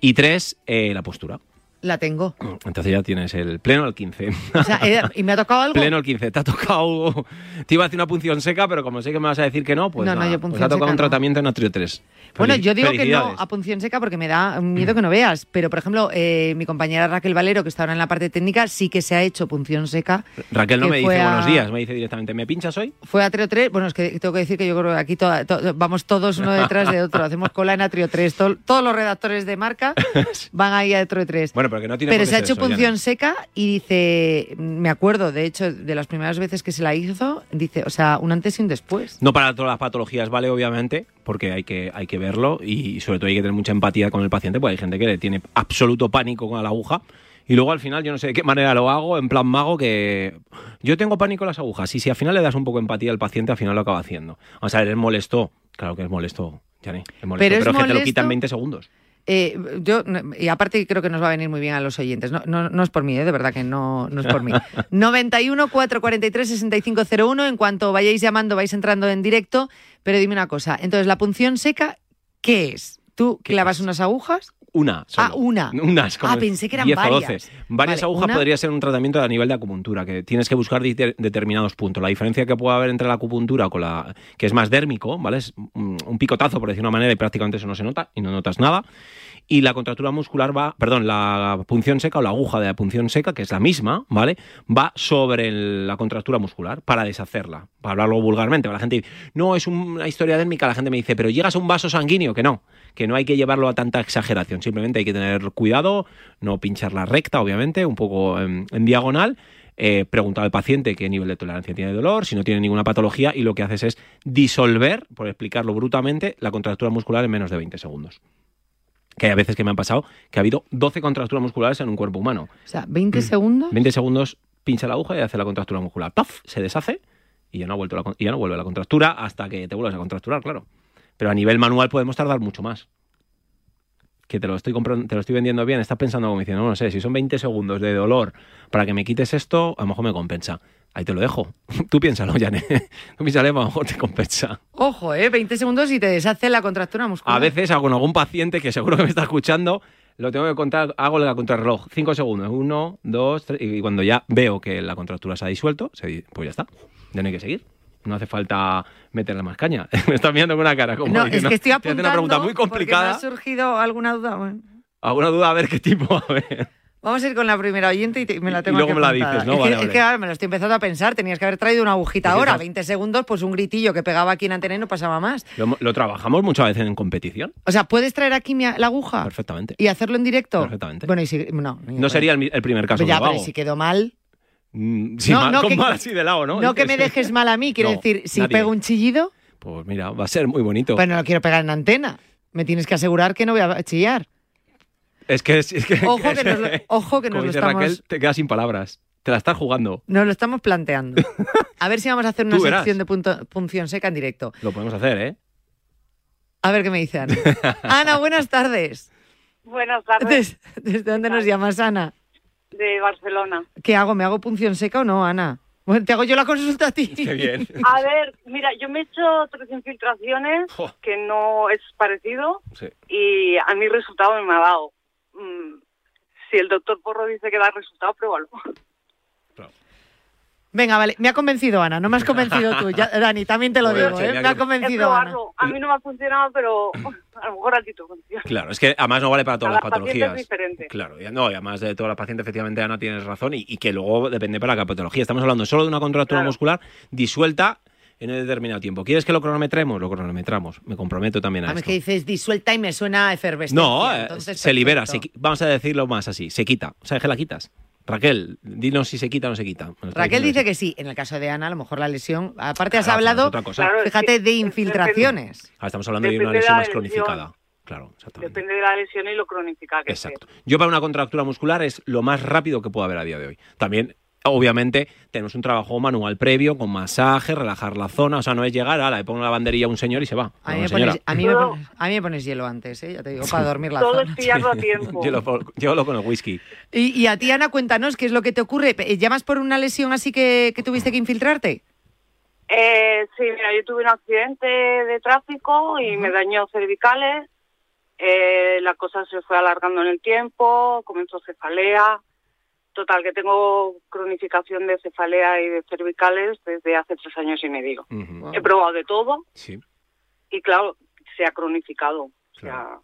Y tres, eh, la postura.
La tengo. [clears throat]
Entonces ya tienes el pleno al 15.
O sea, eh, ¿y me ha tocado algo?
Pleno al 15. Te ha tocado. [laughs] Te iba a hacer una punción seca, pero como sé que me vas a decir que no, pues,
No, no, yo
pues
punción
ha tocado
seca
un
no.
tratamiento en Atrio 3.
Bueno, yo digo que no a punción seca porque me da [clears throat] miedo que no veas. Pero, por ejemplo, eh, mi compañera Raquel Valero, que está ahora en la parte técnica, sí que se ha hecho punción seca.
Raquel no me dice
a-
buenos días, me dice directamente, ¿me pinchas hoy?
Fue a Atrio 3. Bueno, es que tengo que decir que yo creo que aquí toda- to- vamos todos uno detrás de otro. Hacemos cola en Atrio 3. Tol- todos los redactores de marca [laughs] van ahí a Atrio 3.
Bueno, pero que no tiene
Pero
por qué
se ha hecho
eso,
punción
Yana.
seca y dice, me acuerdo, de hecho, de las primeras veces que se la hizo, dice, o sea, un antes y un después.
No para todas las patologías vale, obviamente, porque hay que, hay que verlo y sobre todo hay que tener mucha empatía con el paciente, porque hay gente que le tiene absoluto pánico con la aguja. Y luego al final, yo no sé de qué manera lo hago, en plan mago, que yo tengo pánico a las agujas. Y si al final le das un poco de empatía al paciente, al final lo acaba haciendo. Vamos a ver, es molesto. Claro que es molesto, Jani. Es molesto.
Pero
Pero,
es
es que te lo quitan 20 segundos.
Eh, yo, y aparte creo que nos va a venir muy bien a los oyentes. No, no, no es por mí, ¿eh? de verdad que no, no es por mí. 91 443 6501. En cuanto vayáis llamando, vais entrando en directo. Pero dime una cosa. Entonces, la punción seca, ¿qué es? ¿Tú clavas unas agujas?
Una. solo.
Ah, una.
Unas, como
Ah, pensé que eran
10 o
varias.
12. Varias
Vale,
agujas
una-
podría ser un tratamiento a nivel de acupuntura, que tienes que buscar de- determinados puntos. La diferencia que puede haber entre la acupuntura con la que es más dérmico, ¿vale? Es un, un picotazo, por decir una manera, y prácticamente eso no se nota y no notas nada. Y la contractura muscular va, perdón, la punción seca o la aguja de la punción seca, que es la misma, ¿vale? Va sobre el- la contractura muscular para deshacerla, para hablarlo vulgarmente. La gente dice, no, es un- una historia dérmica, la gente me dice, pero llegas a un vaso sanguíneo, que no, que no hay que llevarlo a tanta exageración, simplemente hay que tener cuidado, no pinchar la recta, obviamente, un poco en, en diagonal. Eh, preguntar al paciente qué nivel de tolerancia tiene de dolor, si no tiene ninguna patología, y lo que haces es disolver, por explicarlo brutamente, la contractura muscular en menos de 20 segundos que hay veces que me han pasado que ha habido 12 contracturas musculares en un cuerpo humano.
O sea, 20 segundos.
20 segundos, pincha la aguja y hace la contractura muscular. ¡Paf! Se deshace y ya no, ha vuelto la, y ya no vuelve la contractura hasta que te vuelvas a contracturar, claro. Pero a nivel manual podemos tardar mucho más. Que te lo estoy te lo estoy vendiendo bien, estás pensando como diciendo, no, no sé, si son 20 segundos de dolor para que me quites esto, a lo mejor me compensa. Ahí te lo dejo. [laughs] Tú piénsalo, Janet. [laughs] Tú piénsalo, a lo mejor te compensa.
Ojo, ¿eh? 20 segundos y te deshace la contractura muscular.
A veces hago con algún paciente que seguro que me está escuchando, lo tengo que contar, hago la contrarreloj, cinco segundos, uno, dos, tres, y cuando ya veo que la contractura se ha disuelto, pues ya está, ya no hay que seguir. No hace falta meterle más caña. [laughs] me estás mirando con una cara como
No, es que estoy
"Te hace
apuntando
una pregunta muy complicada.
ha surgido alguna duda. Bueno,
¿Alguna duda? A ver qué tipo, a ver.
Vamos a ir con la primera oyente y te- me la tengo
luego
aquí
me la dices, ¿no?
Es que,
Vale,
es
vale.
que ahora me lo estoy empezando a pensar. Tenías que haber traído una agujita
que
ahora.
estás-
20 segundos, pues un gritillo que pegaba aquí en antena y no pasaba más.
Lo, lo trabajamos muchas veces en competición.
O sea, ¿puedes traer aquí mi- la aguja
Perfectamente.
y hacerlo en directo?
Perfectamente.
Bueno, y si... No,
No sería el, primer caso
ya,
que lo
pero
hago.
si quedó mal...
Mm, sí,
No,
mal-
no,
con
que-
mal así de lado, ¿no?
No que me
Dices-
dejes mal a mí, quiero [laughs]
No,
decir, si
nadie.
pego un chillido,
Pues mira, va a ser muy bonito.
pues no lo quiero pegar en antena. Me tienes que asegurar que no voy a chillar.
Es que, es que
Ojo que nos lo, [laughs] ojo que nos
como
lo
dice
estamos...
Raquel, te quedas sin palabras. Te la estás jugando.
Nos lo estamos planteando. [laughs] A ver si vamos a hacer una sección de punto- punción seca en directo.
Lo podemos hacer, ¿eh?
A ver qué me dice Ana. Ana, buenas tardes.
Buenas tardes,
¿Des- ¿Desde dónde nos llamas, Ana?
De Barcelona.
¿Qué hago? ¿Me hago punción seca o no, Ana? Bueno, te hago yo la consulta a ti. [laughs]
Qué bien.
A ver, mira, yo me he hecho tres infiltraciones que no es parecido
Sí.
y a mi resultado me ha dado. Mm, si el doctor Porro dice que da resultado, pruébalo.
Venga, vale. Me ha convencido Ana, no me has convencido tú. Ya, [laughs] Dani, también te lo
Bueno,
digo, ¿eh? Me ha
que-
convencido Ana.
A mí no me ha funcionado, pero a lo mejor a ti te funciona.
Claro, es que además no vale para todas las
Cada paciente
patologías.
es diferente.
Claro, no, y además de todas las pacientes, efectivamente, Ana, tienes razón, y, y que luego depende para cada patología. Estamos hablando solo de una contractura
Claro.
muscular disuelta en un determinado tiempo. ¿Quieres que lo cronometremos? Lo cronometramos. Me comprometo también a
A mí es que dices disuelta y me suena a efervescencia.
No, eh,
entonces,
se libera. se vamos a decirlo más así. Se quita. ¿Sabes que la quitas? Raquel, dinos si se quita o no se quita.
Raquel dice que sí. En el caso de Ana, a lo mejor la lesión. Aparte, has
Claro,
hablado,
otra cosa.
Claro,
fíjate,
es que
de infiltraciones.
Ah, estamos hablando de una lesión más
lesión.
cronificada. Claro, exactamente.
Depende de la lesión y lo cronificada que
Exacto. Yo para una contractura muscular es lo más rápido que puedo haber a día de hoy. También, obviamente, tenemos un trabajo manual previo con masaje, relajar la zona. O sea, no es llegar, ala, le pongo la banderilla a un señor y se va.
A mí, me pones, a, mí me pones, a mí me pones hielo antes, ¿eh? ya te digo, [laughs] para dormir la
Todo
zona.
es pillarlo a tiempo.
Yo lo, yo lo con el whisky.
Y, y a ti, Ana, cuéntanos qué es lo que te ocurre. ¿Llamas por una lesión así que, que tuviste que infiltrarte?
Eh, sí, mira, yo tuve un accidente de tráfico y me dañó cervicales. Eh, la cosa se fue alargando en el tiempo, comenzó cefalea. Total, que tengo cronificación de cefalea y de cervicales desde hace tres años y medio.
Ujú.
He probado de todo
Sí.
y claro, se ha cronificado. O sea,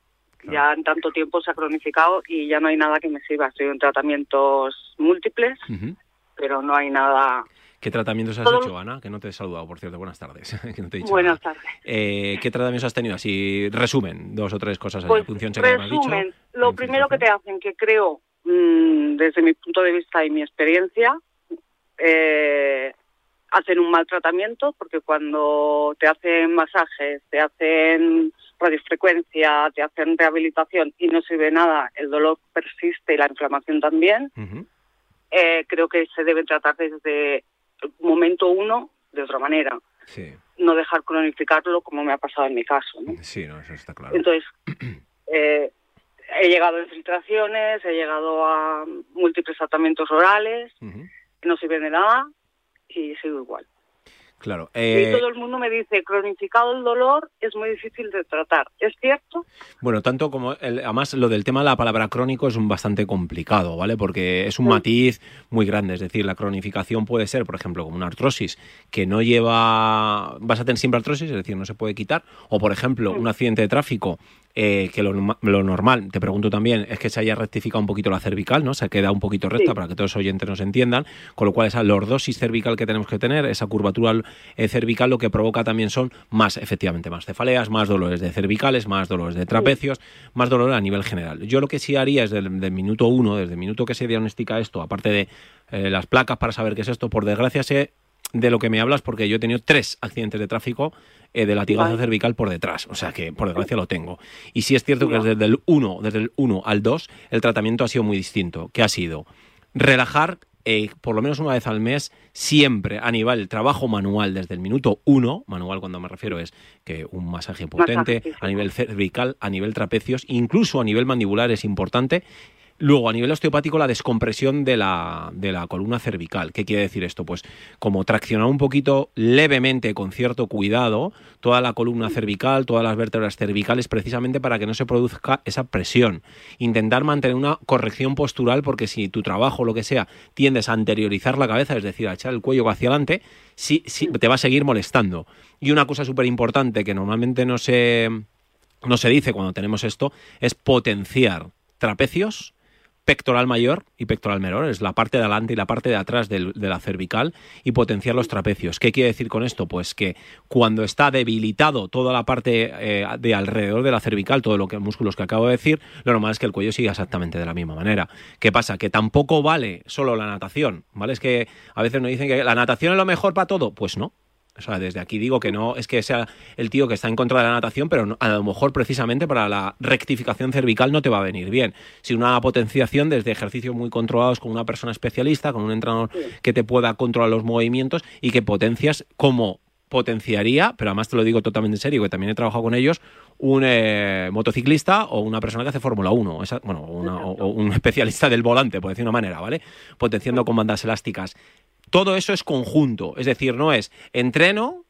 ya en tanto tiempo se ha cronificado y ya no hay nada que me sirva. Estoy en tratamientos múltiples,
Ujú.
pero no hay nada.
¿Qué tratamientos has
Todo-
hecho, Ana? Que no te he saludado, por cierto. Buenas tardes. [laughs] que no te he dicho
Buenas tardes.
Eh, ¿Qué tratamientos has tenido? Así, resumen, dos o tres cosas.
Pues,
función seca que me has dicho.
resumen, lo primero que te hacen, que creo, mm, desde mi punto de vista y mi experiencia, eh, hacen un mal tratamiento, porque cuando te hacen masajes, te hacen radiofrecuencia, te hacen rehabilitación y no sirve nada, el dolor persiste y la inflamación también, eh, creo que se debe tratar desde el momento uno de otra manera,
Sí,
no dejar cronificarlo como me ha pasado en mi caso. ¿no?
sí, no, eso está claro.
Entonces, [clears throat] eh, he llegado a infiltraciones, he llegado a múltiples tratamientos orales, no sirven de nada y sigo igual.
Claro.
y
eh,
todo el mundo me dice, cronificado el dolor es muy difícil de tratar. ¿Es cierto?
Bueno, tanto como el- además lo del tema de la palabra crónico es un bastante complicado, ¿vale? Porque es un matiz muy grande, es decir, la cronificación puede ser, por ejemplo, como una artrosis que no lleva vas a tener siempre artrosis, es decir, no se puede quitar, o por ejemplo, un accidente de tráfico eh, que lo, lo normal, te pregunto también, es que se haya rectificado un poquito la cervical, ¿no? Se queda un poquito recta
Sí.
para que todos los oyentes nos entiendan, con lo cual esa lordosis cervical que tenemos que tener, esa curvatura eh, cervical, lo que provoca también son más, efectivamente, más cefaleas, más dolores de cervicales, más dolores de trapecios, más dolor a nivel general. Yo lo que sí haría es del, del minuto uno, desde el minuto que se diagnostica esto, aparte de eh, las placas para saber qué es esto, por desgracia sé de lo que me hablas porque yo he tenido tres accidentes de tráfico eh, de latigazo cervical por detrás, o sea que por desgracia lo tengo. Y sí es cierto que desde el 1, desde el 1 al 2 el tratamiento ha sido muy distinto, que ha sido relajar eh, por lo menos una vez al mes, siempre a nivel trabajo manual desde el minuto 1, manual cuando me refiero es que un masaje potente,
Masaje, sí, sí.
a nivel cervical, a nivel trapecios, incluso a nivel mandibular es importante. Luego, a nivel osteopático, la descompresión de la, de la columna cervical. ¿Qué quiere decir esto? Pues como traccionar un poquito levemente, con cierto cuidado, toda la columna cervical, todas las vértebras cervicales, precisamente para que no se produzca esa presión. Intentar mantener una corrección postural, porque si tu trabajo, lo que sea, tiendes a anteriorizar la cabeza, es decir, a echar el cuello hacia adelante, sí, sí, te va a seguir molestando. Y una cosa súper importante que normalmente no se, no se dice cuando tenemos esto es potenciar trapecios, pectoral mayor y pectoral menor, es la parte de adelante y la parte de atrás del- de la cervical y potenciar los trapecios. ¿Qué quiere decir con esto? Pues que cuando está debilitado toda la parte eh, de alrededor de la cervical, todo lo que músculos que acabo de decir, lo normal es que el cuello siga exactamente de la misma manera. ¿Qué pasa? Que tampoco vale solo la natación, ¿vale? Es que a veces nos dicen que la natación es lo mejor para todo, pues no. O sea, desde aquí digo que no es que sea el tío que está en contra de la natación, pero no- a lo mejor precisamente para la rectificación cervical no te va a venir bien. Si una potenciación desde ejercicios muy controlados con una persona especialista, con un entrenador que te pueda controlar los movimientos y que potencias como potenciaría, pero además te lo digo totalmente en serio, que también he trabajado con ellos, un eh, motociclista o una persona que hace Fórmula 1, esa- bueno, una- o, o un [laughs] especialista del volante, por decir de una manera, ¿vale? Potenciando con bandas elásticas. Todo eso es conjunto, es decir, no es entreno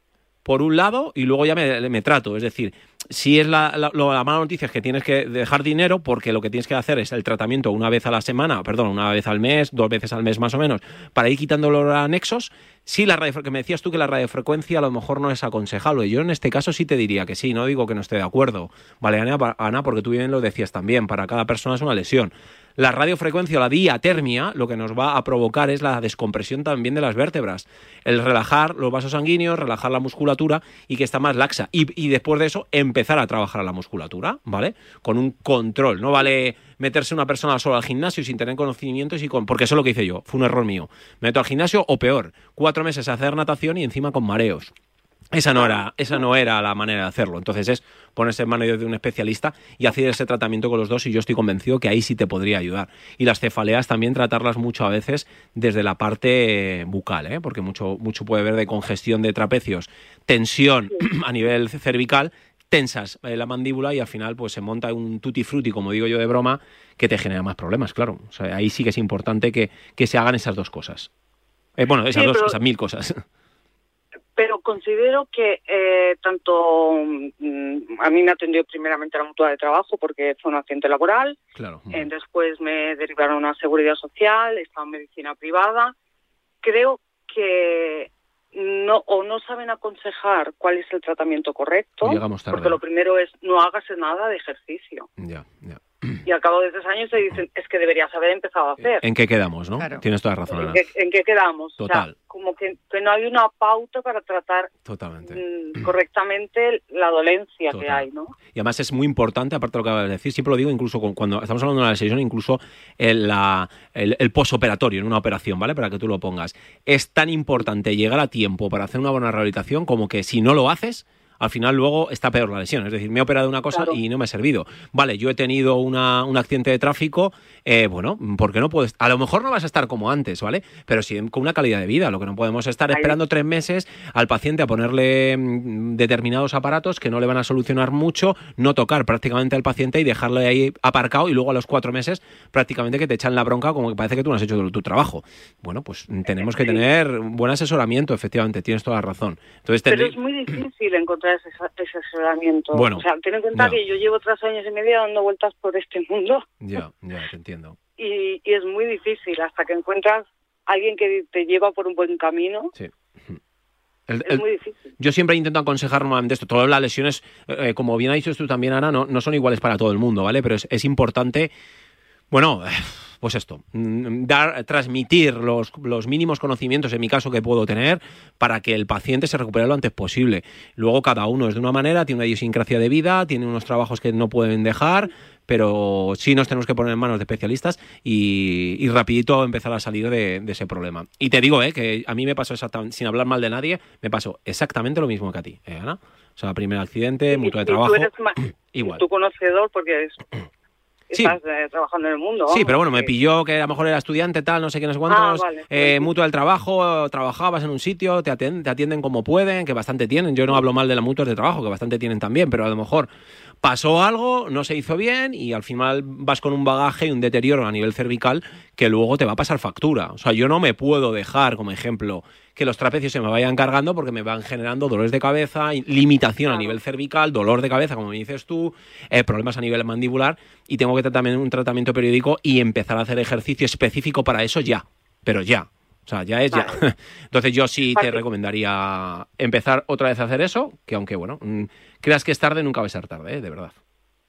por un lado y luego ya me, trato. Es decir, si es la, la, mala noticia es que tienes que dejar dinero porque lo que tienes que hacer es el tratamiento una vez a la semana, perdón, una vez al mes, dos veces al mes más o menos, para ir quitando los anexos. Sí, la que me decías tú que la radiofrecuencia a lo mejor no es aconsejable. Yo en este caso sí te diría que sí, no digo que no esté de acuerdo. Vale, Ana, Ana, porque tú bien lo decías también, para cada persona es una lesión. La radiofrecuencia o la diatermia lo que nos va a provocar es la descompresión también de las vértebras. El relajar los vasos sanguíneos, relajar la musculatura y que está más laxa. Y, y después de eso empezar a trabajar la musculatura, ¿vale? Con un control. No vale meterse una persona solo al gimnasio sin tener conocimientos y con... Porque eso es lo que hice yo, fue un error mío. Me meto al gimnasio o peor, cuatro meses a hacer natación y encima con mareos. Esa no, era, esa no era la manera de hacerlo. Entonces es ponerse en manos de un especialista y hacer ese tratamiento con los dos y yo estoy convencido que ahí sí te podría ayudar. Y las cefaleas también tratarlas mucho a veces desde la parte bucal, ¿eh? porque mucho, mucho puede haber de congestión de trapecios, tensión [clears throat] a nivel cervical, tensas eh, la mandíbula y al final pues se monta un tutti frutti, como digo yo de broma, que te genera más problemas, claro. O sea, ahí sí que es importante que, que se hagan esas dos cosas. Eh, bueno, esas
Sí,
dos,
pero-
esas mil cosas. [laughs]
Pero considero que eh, tanto mm, a mí me atendió primeramente la mutua de trabajo porque fue un accidente laboral,
Claro.
eh, después me derivaron a seguridad social, estaba en medicina privada. Creo que no o no saben aconsejar cuál es el tratamiento correcto,
Llegamos tarde.
porque lo primero es no hagas nada de ejercicio.
Ya, ya.
Y al cabo de tres años te dicen es que deberías haber empezado a hacer.
¿En qué quedamos, no? Tienes toda la razón,
¿En qué, en qué quedamos?
Total.
O sea, como que, que no hay una pauta para tratar
Totalmente.
mm, correctamente la dolencia que hay, ¿no?
Y además es muy importante, aparte de lo que acabas de decir, siempre lo digo, incluso con- cuando estamos hablando de una lesión, incluso el, la- el, el posoperatorio en una operación, ¿vale? Para que tú lo pongas. Es tan importante llegar a tiempo para hacer una buena rehabilitación como que si no lo haces, al final luego está peor la lesión. Es decir, me he operado una cosa y no me ha servido. Vale, yo he tenido una- un accidente de tráfico, eh, bueno, ¿por qué no puedes? A lo mejor no vas a estar como antes, ¿vale? Pero sí con una calidad de vida. Lo que no podemos estar esperando tres meses al paciente a ponerle mm, determinados aparatos que no le van a solucionar mucho, no tocar prácticamente al paciente y dejarle ahí aparcado y luego a los cuatro meses prácticamente que te echan la bronca como que parece que tú no has hecho tu trabajo. Bueno, pues tenemos que tener buen asesoramiento, efectivamente, tienes toda la razón. Entonces,
Pero es muy difícil encontrar ese, ese asesoramiento.
Bueno,
o sea, ten en cuenta
ya.
que yo llevo tres años y medio dando vueltas por este mundo
Ya, ya, te entiendo. [laughs]
y, y es muy difícil hasta que encuentras alguien que te lleva por un buen camino.
Sí. [laughs] El-
Es muy difícil.
Yo siempre intento aconsejar normalmente esto. Todas las lesiones, eh, como bien has dicho tú también, Ana, no, no son iguales para todo el mundo, ¿vale? Pero es, es importante, bueno, pues esto, mm, dar, transmitir los, los mínimos conocimientos, en mi caso, que puedo tener, para que el paciente se recupere lo antes posible. Luego cada uno es de una manera, tiene una idiosincrasia de vida, tiene unos trabajos que no pueden dejar, pero sí nos tenemos que poner en manos de especialistas y, y rapidito empezar a salir de, de ese problema. Y te digo, eh, que a mí me pasó exactamente, sin hablar mal de nadie, me pasó exactamente lo mismo que a ti, ¿eh, Ana? O sea, primer accidente, mutuo de
tú
trabajo,
eres
igual.
tu conocedor porque es-
Sí.
estás eh, trabajando en el mundo.
Sí, pero bueno, me pilló que a lo mejor era estudiante, tal, no sé qué, no sé cuántos.
Ah, vale.
eh, mutua del trabajo, trabajabas en un sitio, te atienden, te atienden como pueden, que bastante tienen. Yo no hablo mal de las mutuas de trabajo, que bastante tienen también, pero a lo mejor pasó algo, no se hizo bien y al final vas con un bagaje y un deterioro a nivel cervical que luego te va a pasar factura. O sea, yo no me puedo dejar, como ejemplo, que los trapecios se me vayan cargando porque me van generando dolores de cabeza, limitación a nivel cervical, dolor de cabeza, como me dices tú, eh, problemas a nivel mandibular y tengo que tener también un tratamiento periódico y empezar a hacer ejercicio específico para eso ya, pero ya. O sea, ya es ya. [laughs] Entonces yo sí te recomendaría empezar otra vez a hacer eso, que aunque bueno, mm, creas que es tarde, nunca va a ser tarde, ¿eh? de verdad.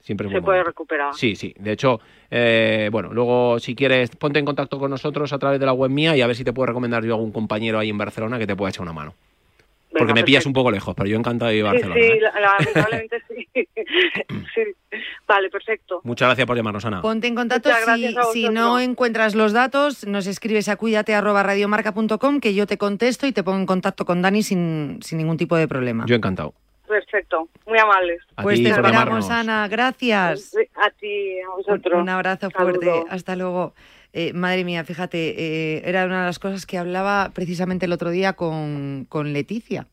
Siempre es
se puede
momento.
recuperar.
Sí, sí. De hecho, eh, bueno, luego si quieres, ponte en contacto con nosotros a través de la web mía y a ver si te puedo recomendar yo a algún compañero ahí en Barcelona que te pueda echar una mano. Porque me pillas
perfecto.
un poco lejos, pero yo encantado de ir a Barcelona.
sí,
¿eh?
la- lamentablemente sí. [coughs] sí. Vale, perfecto.
Muchas gracias por llamarnos, Ana.
Ponte en contacto si, no encuentras los datos, nos escribes a cuídate arroba radiomarca.com que yo te contesto y te pongo en contacto con Dani sin, sin ningún tipo de problema.
Yo encantado.
Perfecto, muy amables.
A
Pues te esperamos. Ana. Gracias.
A ti, a
Un,
vosotros.
un abrazo
Saludo.
fuerte. Hasta luego. Eh, madre mía, fíjate, eh, era una de las cosas que hablaba precisamente el otro día con, con Leticia.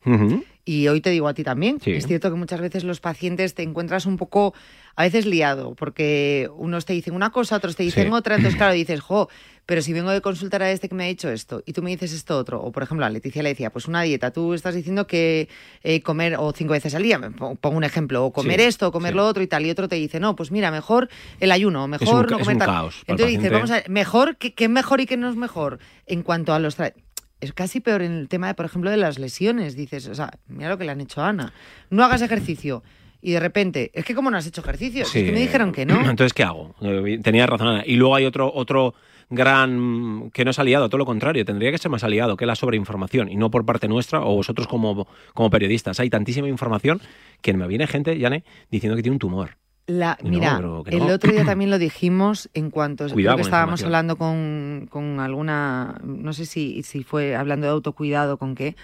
Y hoy te digo a ti también.
Sí.
Es cierto que muchas veces los pacientes te encuentras un poco, a veces liado, porque unos te dicen una cosa, otros te dicen
Sí.
otra. Entonces, claro, [clears throat] dices, jo, pero si vengo de consultar a este que me ha dicho esto y tú me dices esto otro. O, por ejemplo, a Leticia le decía, pues una dieta. Tú estás diciendo que eh, comer o cinco veces al día, pongo un ejemplo, o comer
Sí,
esto, o comer lo otro y tal. Y otro te dice, no, pues mira, mejor el ayuno, o mejor
un
no comer tal.
caos
Entonces dices, vamos a ver, mejor, ¿qué, qué es mejor y qué no es mejor? En cuanto a los... tra- es casi peor en el tema, de, por ejemplo, de las lesiones. Dices, o sea, mira lo que le han hecho a Ana. No hagas ejercicio. Y de repente, es que como no has hecho ejercicio,
Sí.
es que me dijeron que no. [clears throat]
Entonces, ¿qué hago? Eh, Tenía razón. Y luego hay otro, otro gran que no es aliado, todo lo contrario, tendría que ser más aliado, que es la sobreinformación, y no por parte nuestra o vosotros como, como periodistas. Hay tantísima información que me viene gente, Yane, diciendo que tiene un tumor.
La,
No,
mira,
que
el
no.
otro día [clears throat] también lo dijimos en cuanto creo que estábamos hablando con, con alguna, no sé si, si fue hablando de autocuidado, con qué,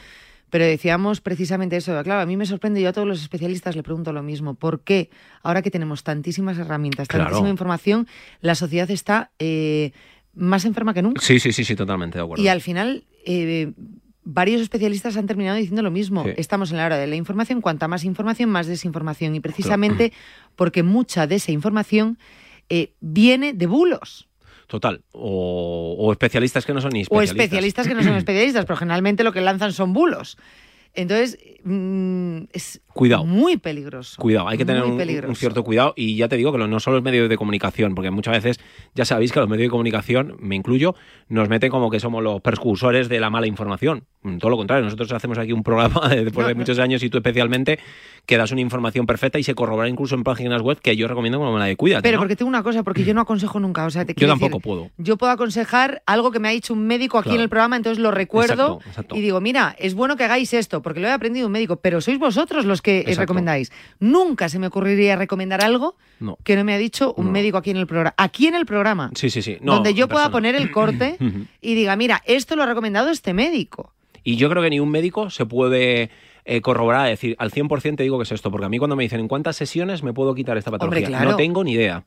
pero decíamos precisamente eso. Claro, a mí me sorprende, yo a todos los especialistas le pregunto lo mismo. ¿Por qué ahora que tenemos tantísimas herramientas,
Claro.
tantísima información, la sociedad está eh, más enferma que nunca?
Sí, sí, sí, sí, totalmente de acuerdo.
Y al final, eh, varios especialistas han terminado diciendo lo mismo.
Sí.
Estamos en la hora de la información. Cuanta más información, más desinformación. Y precisamente porque mucha de esa información eh, viene de bulos.
Total. O, o especialistas que no son ni
O
especialistas.
especialistas que no son [clears throat] especialistas, pero generalmente lo que lanzan son bulos. Entonces, mm, es
Cuidado.
muy peligroso.
Cuidado, hay que tener un, cierto cuidado y ya te digo que no solo los medios de comunicación, porque muchas veces ya sabéis que los medios de comunicación, me incluyo, nos meten como que somos los precursores de la mala información. Mm, Todo lo contrario, nosotros hacemos aquí un programa de- [laughs] después
No,
de
no.
muchos años y tú especialmente que das una información perfecta y se corrobora incluso en páginas web que yo recomiendo como la de Cuídate.
Pero
¿no?
porque tengo una cosa, porque yo no aconsejo nunca. O sea, te
Yo tampoco
decir,
puedo.
Yo puedo aconsejar algo que me ha dicho un médico aquí
Claro.
en el programa, entonces lo recuerdo
Exacto, exacto.
y digo, mira, es bueno que hagáis esto, porque lo he aprendido un médico, pero sois vosotros los que eh,
Exacto.
recomendáis. Nunca se me ocurriría recomendar algo
No.
que no me ha dicho un
No.
médico aquí en el programa. Aquí en el programa.
Sí, sí, sí. No,
donde yo pueda
persona.
poner el corte [clears throat] y diga, mira, esto lo ha recomendado este médico.
Y yo creo que ni un médico se puede eh, corroborar, decir, al 100% te digo que es esto, porque a mí cuando me dicen, ¿en cuántas sesiones me puedo quitar esta patología?
claro.
No tengo ni idea.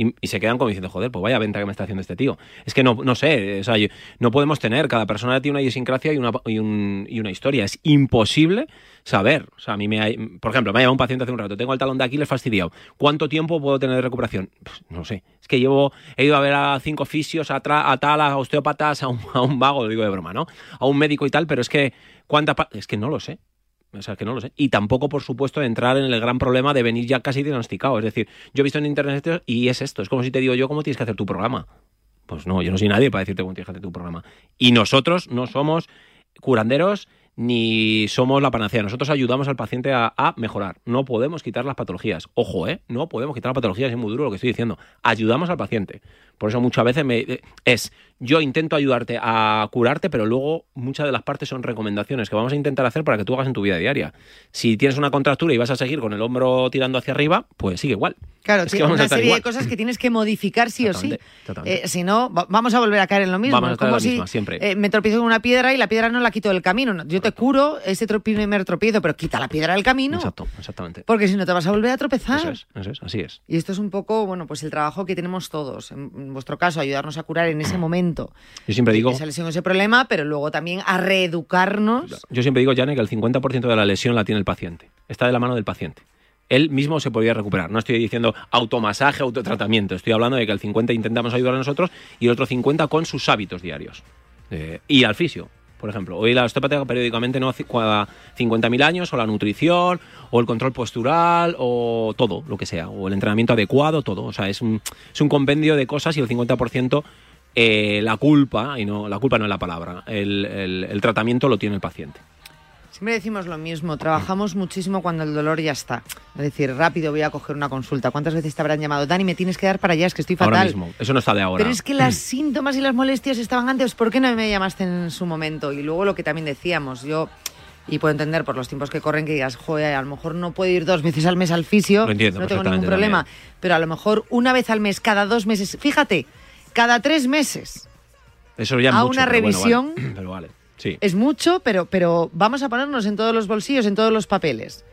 Y, se quedan como diciendo, joder, pues vaya venta que me está haciendo este tío. Es que no, no sé, o sea, no podemos tener, cada persona tiene una idiosincrasia y una, y, un- y una historia. Es imposible saber. O sea, a mí me ha, por ejemplo, me ha llamado un paciente hace un rato, tengo el talón de Aquiles fastidiado. ¿Cuánto tiempo puedo tener de recuperación? Pues, no sé. Es que llevo, he ido a ver a cinco fisios, a, tal, a osteópatas, a un, a un vago, digo de broma, ¿no? A un médico y tal, pero es que, ¿cuánta Es que no lo sé. O sea, que no lo sé. Y tampoco, por supuesto, entrar en el gran problema de venir ya casi diagnosticado. Es decir, yo he visto en internet esto y es esto. Es como si te digo yo cómo tienes que hacer tu programa. Pues no, yo no soy nadie para decirte cómo tienes que hacer tu programa. Y nosotros no somos curanderos ni somos la panacea. Nosotros ayudamos al paciente a, a mejorar. No podemos quitar las patologías. Ojo, ¿eh? No podemos quitar las patologías. Es muy duro lo que estoy diciendo. Ayudamos al paciente. Por eso muchas veces me, es, yo intento ayudarte a curarte, pero luego muchas de las partes son recomendaciones que vamos a intentar hacer para que tú hagas en tu vida diaria. Si tienes una contractura y vas a seguir con el hombro tirando hacia arriba, pues sigue igual.
Claro,
Es que vamos
una serie
igual.
de cosas que tienes que modificar sí o sí. Eh, si no, va- vamos a volver a caer en lo mismo.
Vamos a
Es
estar en
como
la
si
misma, siempre.
eh, me tropiezo con una piedra y la piedra no la quito del camino. No, Yo te curo ese primer tropiezo, pero quita la piedra del camino.
Exacto, exactamente.
Porque si no te vas a volver a tropezar.
Eso es, eso es, así es.
Y esto es un poco, bueno, pues el trabajo que tenemos todos. En, en vuestro caso, ayudarnos a curar en ese momento
Yo siempre digo,
esa lesión, ese problema, pero luego también a reeducarnos.
yo siempre digo, Jane, que el 50% de la lesión la tiene el paciente. Está de la mano del paciente. Él mismo se podría recuperar. No estoy diciendo automasaje, autotratamiento. Estoy hablando de que el 50 intentamos ayudar a nosotros y el otro 50 con sus hábitos diarios. Eh, y al fisio, por ejemplo. Hoy la osteopatía periódicamente no cada 50.000 años, o la nutrición, o el control postural, o todo, lo que sea. O el entrenamiento adecuado, todo. O sea, es un, es un compendio de cosas y el 50% eh, la culpa, y no, la culpa no es la palabra, el, el- el tratamiento lo tiene el paciente.
Siempre decimos lo mismo, trabajamos muchísimo cuando el dolor ya está. Es decir, rápido voy a coger una consulta. ¿Cuántas veces te habrán llamado? Dani, me tienes que dar para allá, es que estoy fatal.
Ahora mismo. Eso no está de ahora.
Pero es que las síntomas y las molestias estaban antes. ¿Por qué no me llamaste en su momento? Y luego lo que también decíamos, yo, y puedo entender por los tiempos que corren que digas, joder, a lo mejor no puedo ir dos veces al mes al fisio,
Lo entiendo
no tengo ningún problema. Pero a lo mejor una vez al mes, cada dos meses, fíjate, cada tres meses.
Eso ya
a
mucho,
una
pero bueno,
revisión-
vale. [clears throat] Pero vale. Sí.
Es mucho, pero, pero vamos a ponernos en todos los bolsillos, en todos los papeles.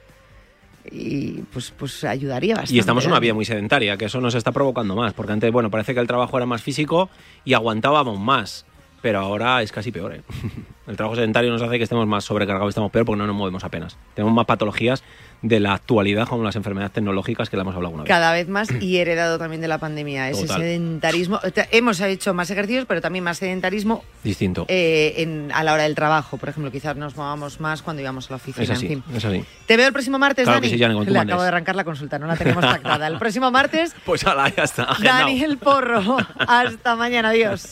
Y pues, pues ayudaría bastante.
Y estamos en una
Dani.
vida muy sedentaria, que eso nos está provocando más. Porque antes, bueno, parece que el trabajo era más físico y aguantábamos más. Pero ahora es casi peor, ¿eh? [laughs] El trabajo sedentario nos hace que estemos más sobrecargados estamos peor porque no nos movemos apenas. Tenemos más patologías de la actualidad, como las enfermedades tecnológicas que la hemos hablado alguna vez.
Cada vez más y heredado también de la pandemia. Ese
Total.
sedentarismo. Hemos hecho más ejercicios, pero también más sedentarismo
Distinto.
eh, en- a la hora del trabajo. Por ejemplo, quizás nos movamos más cuando íbamos a la oficina.
es así,
en fin.
es así.
Te veo el próximo martes,
Claro que
Dani.
sí, Jane, cuando tú
Le
mandes.
acabo de arrancar la consulta, no la tenemos pactada. El próximo martes, [laughs]
Pues ala, ya está. [laughs]
Daniel Porro. [laughs] Hasta mañana, adiós.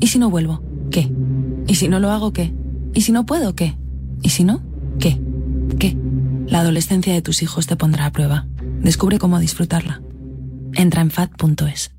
¿Y si no vuelvo, qué? ¿Y si no lo hago, qué? ¿Y si no puedo, qué? ¿Y si no, qué? ¿Qué? La adolescencia de tus hijos te pondrá a prueba. Descubre cómo disfrutarla. Entra en fat.es.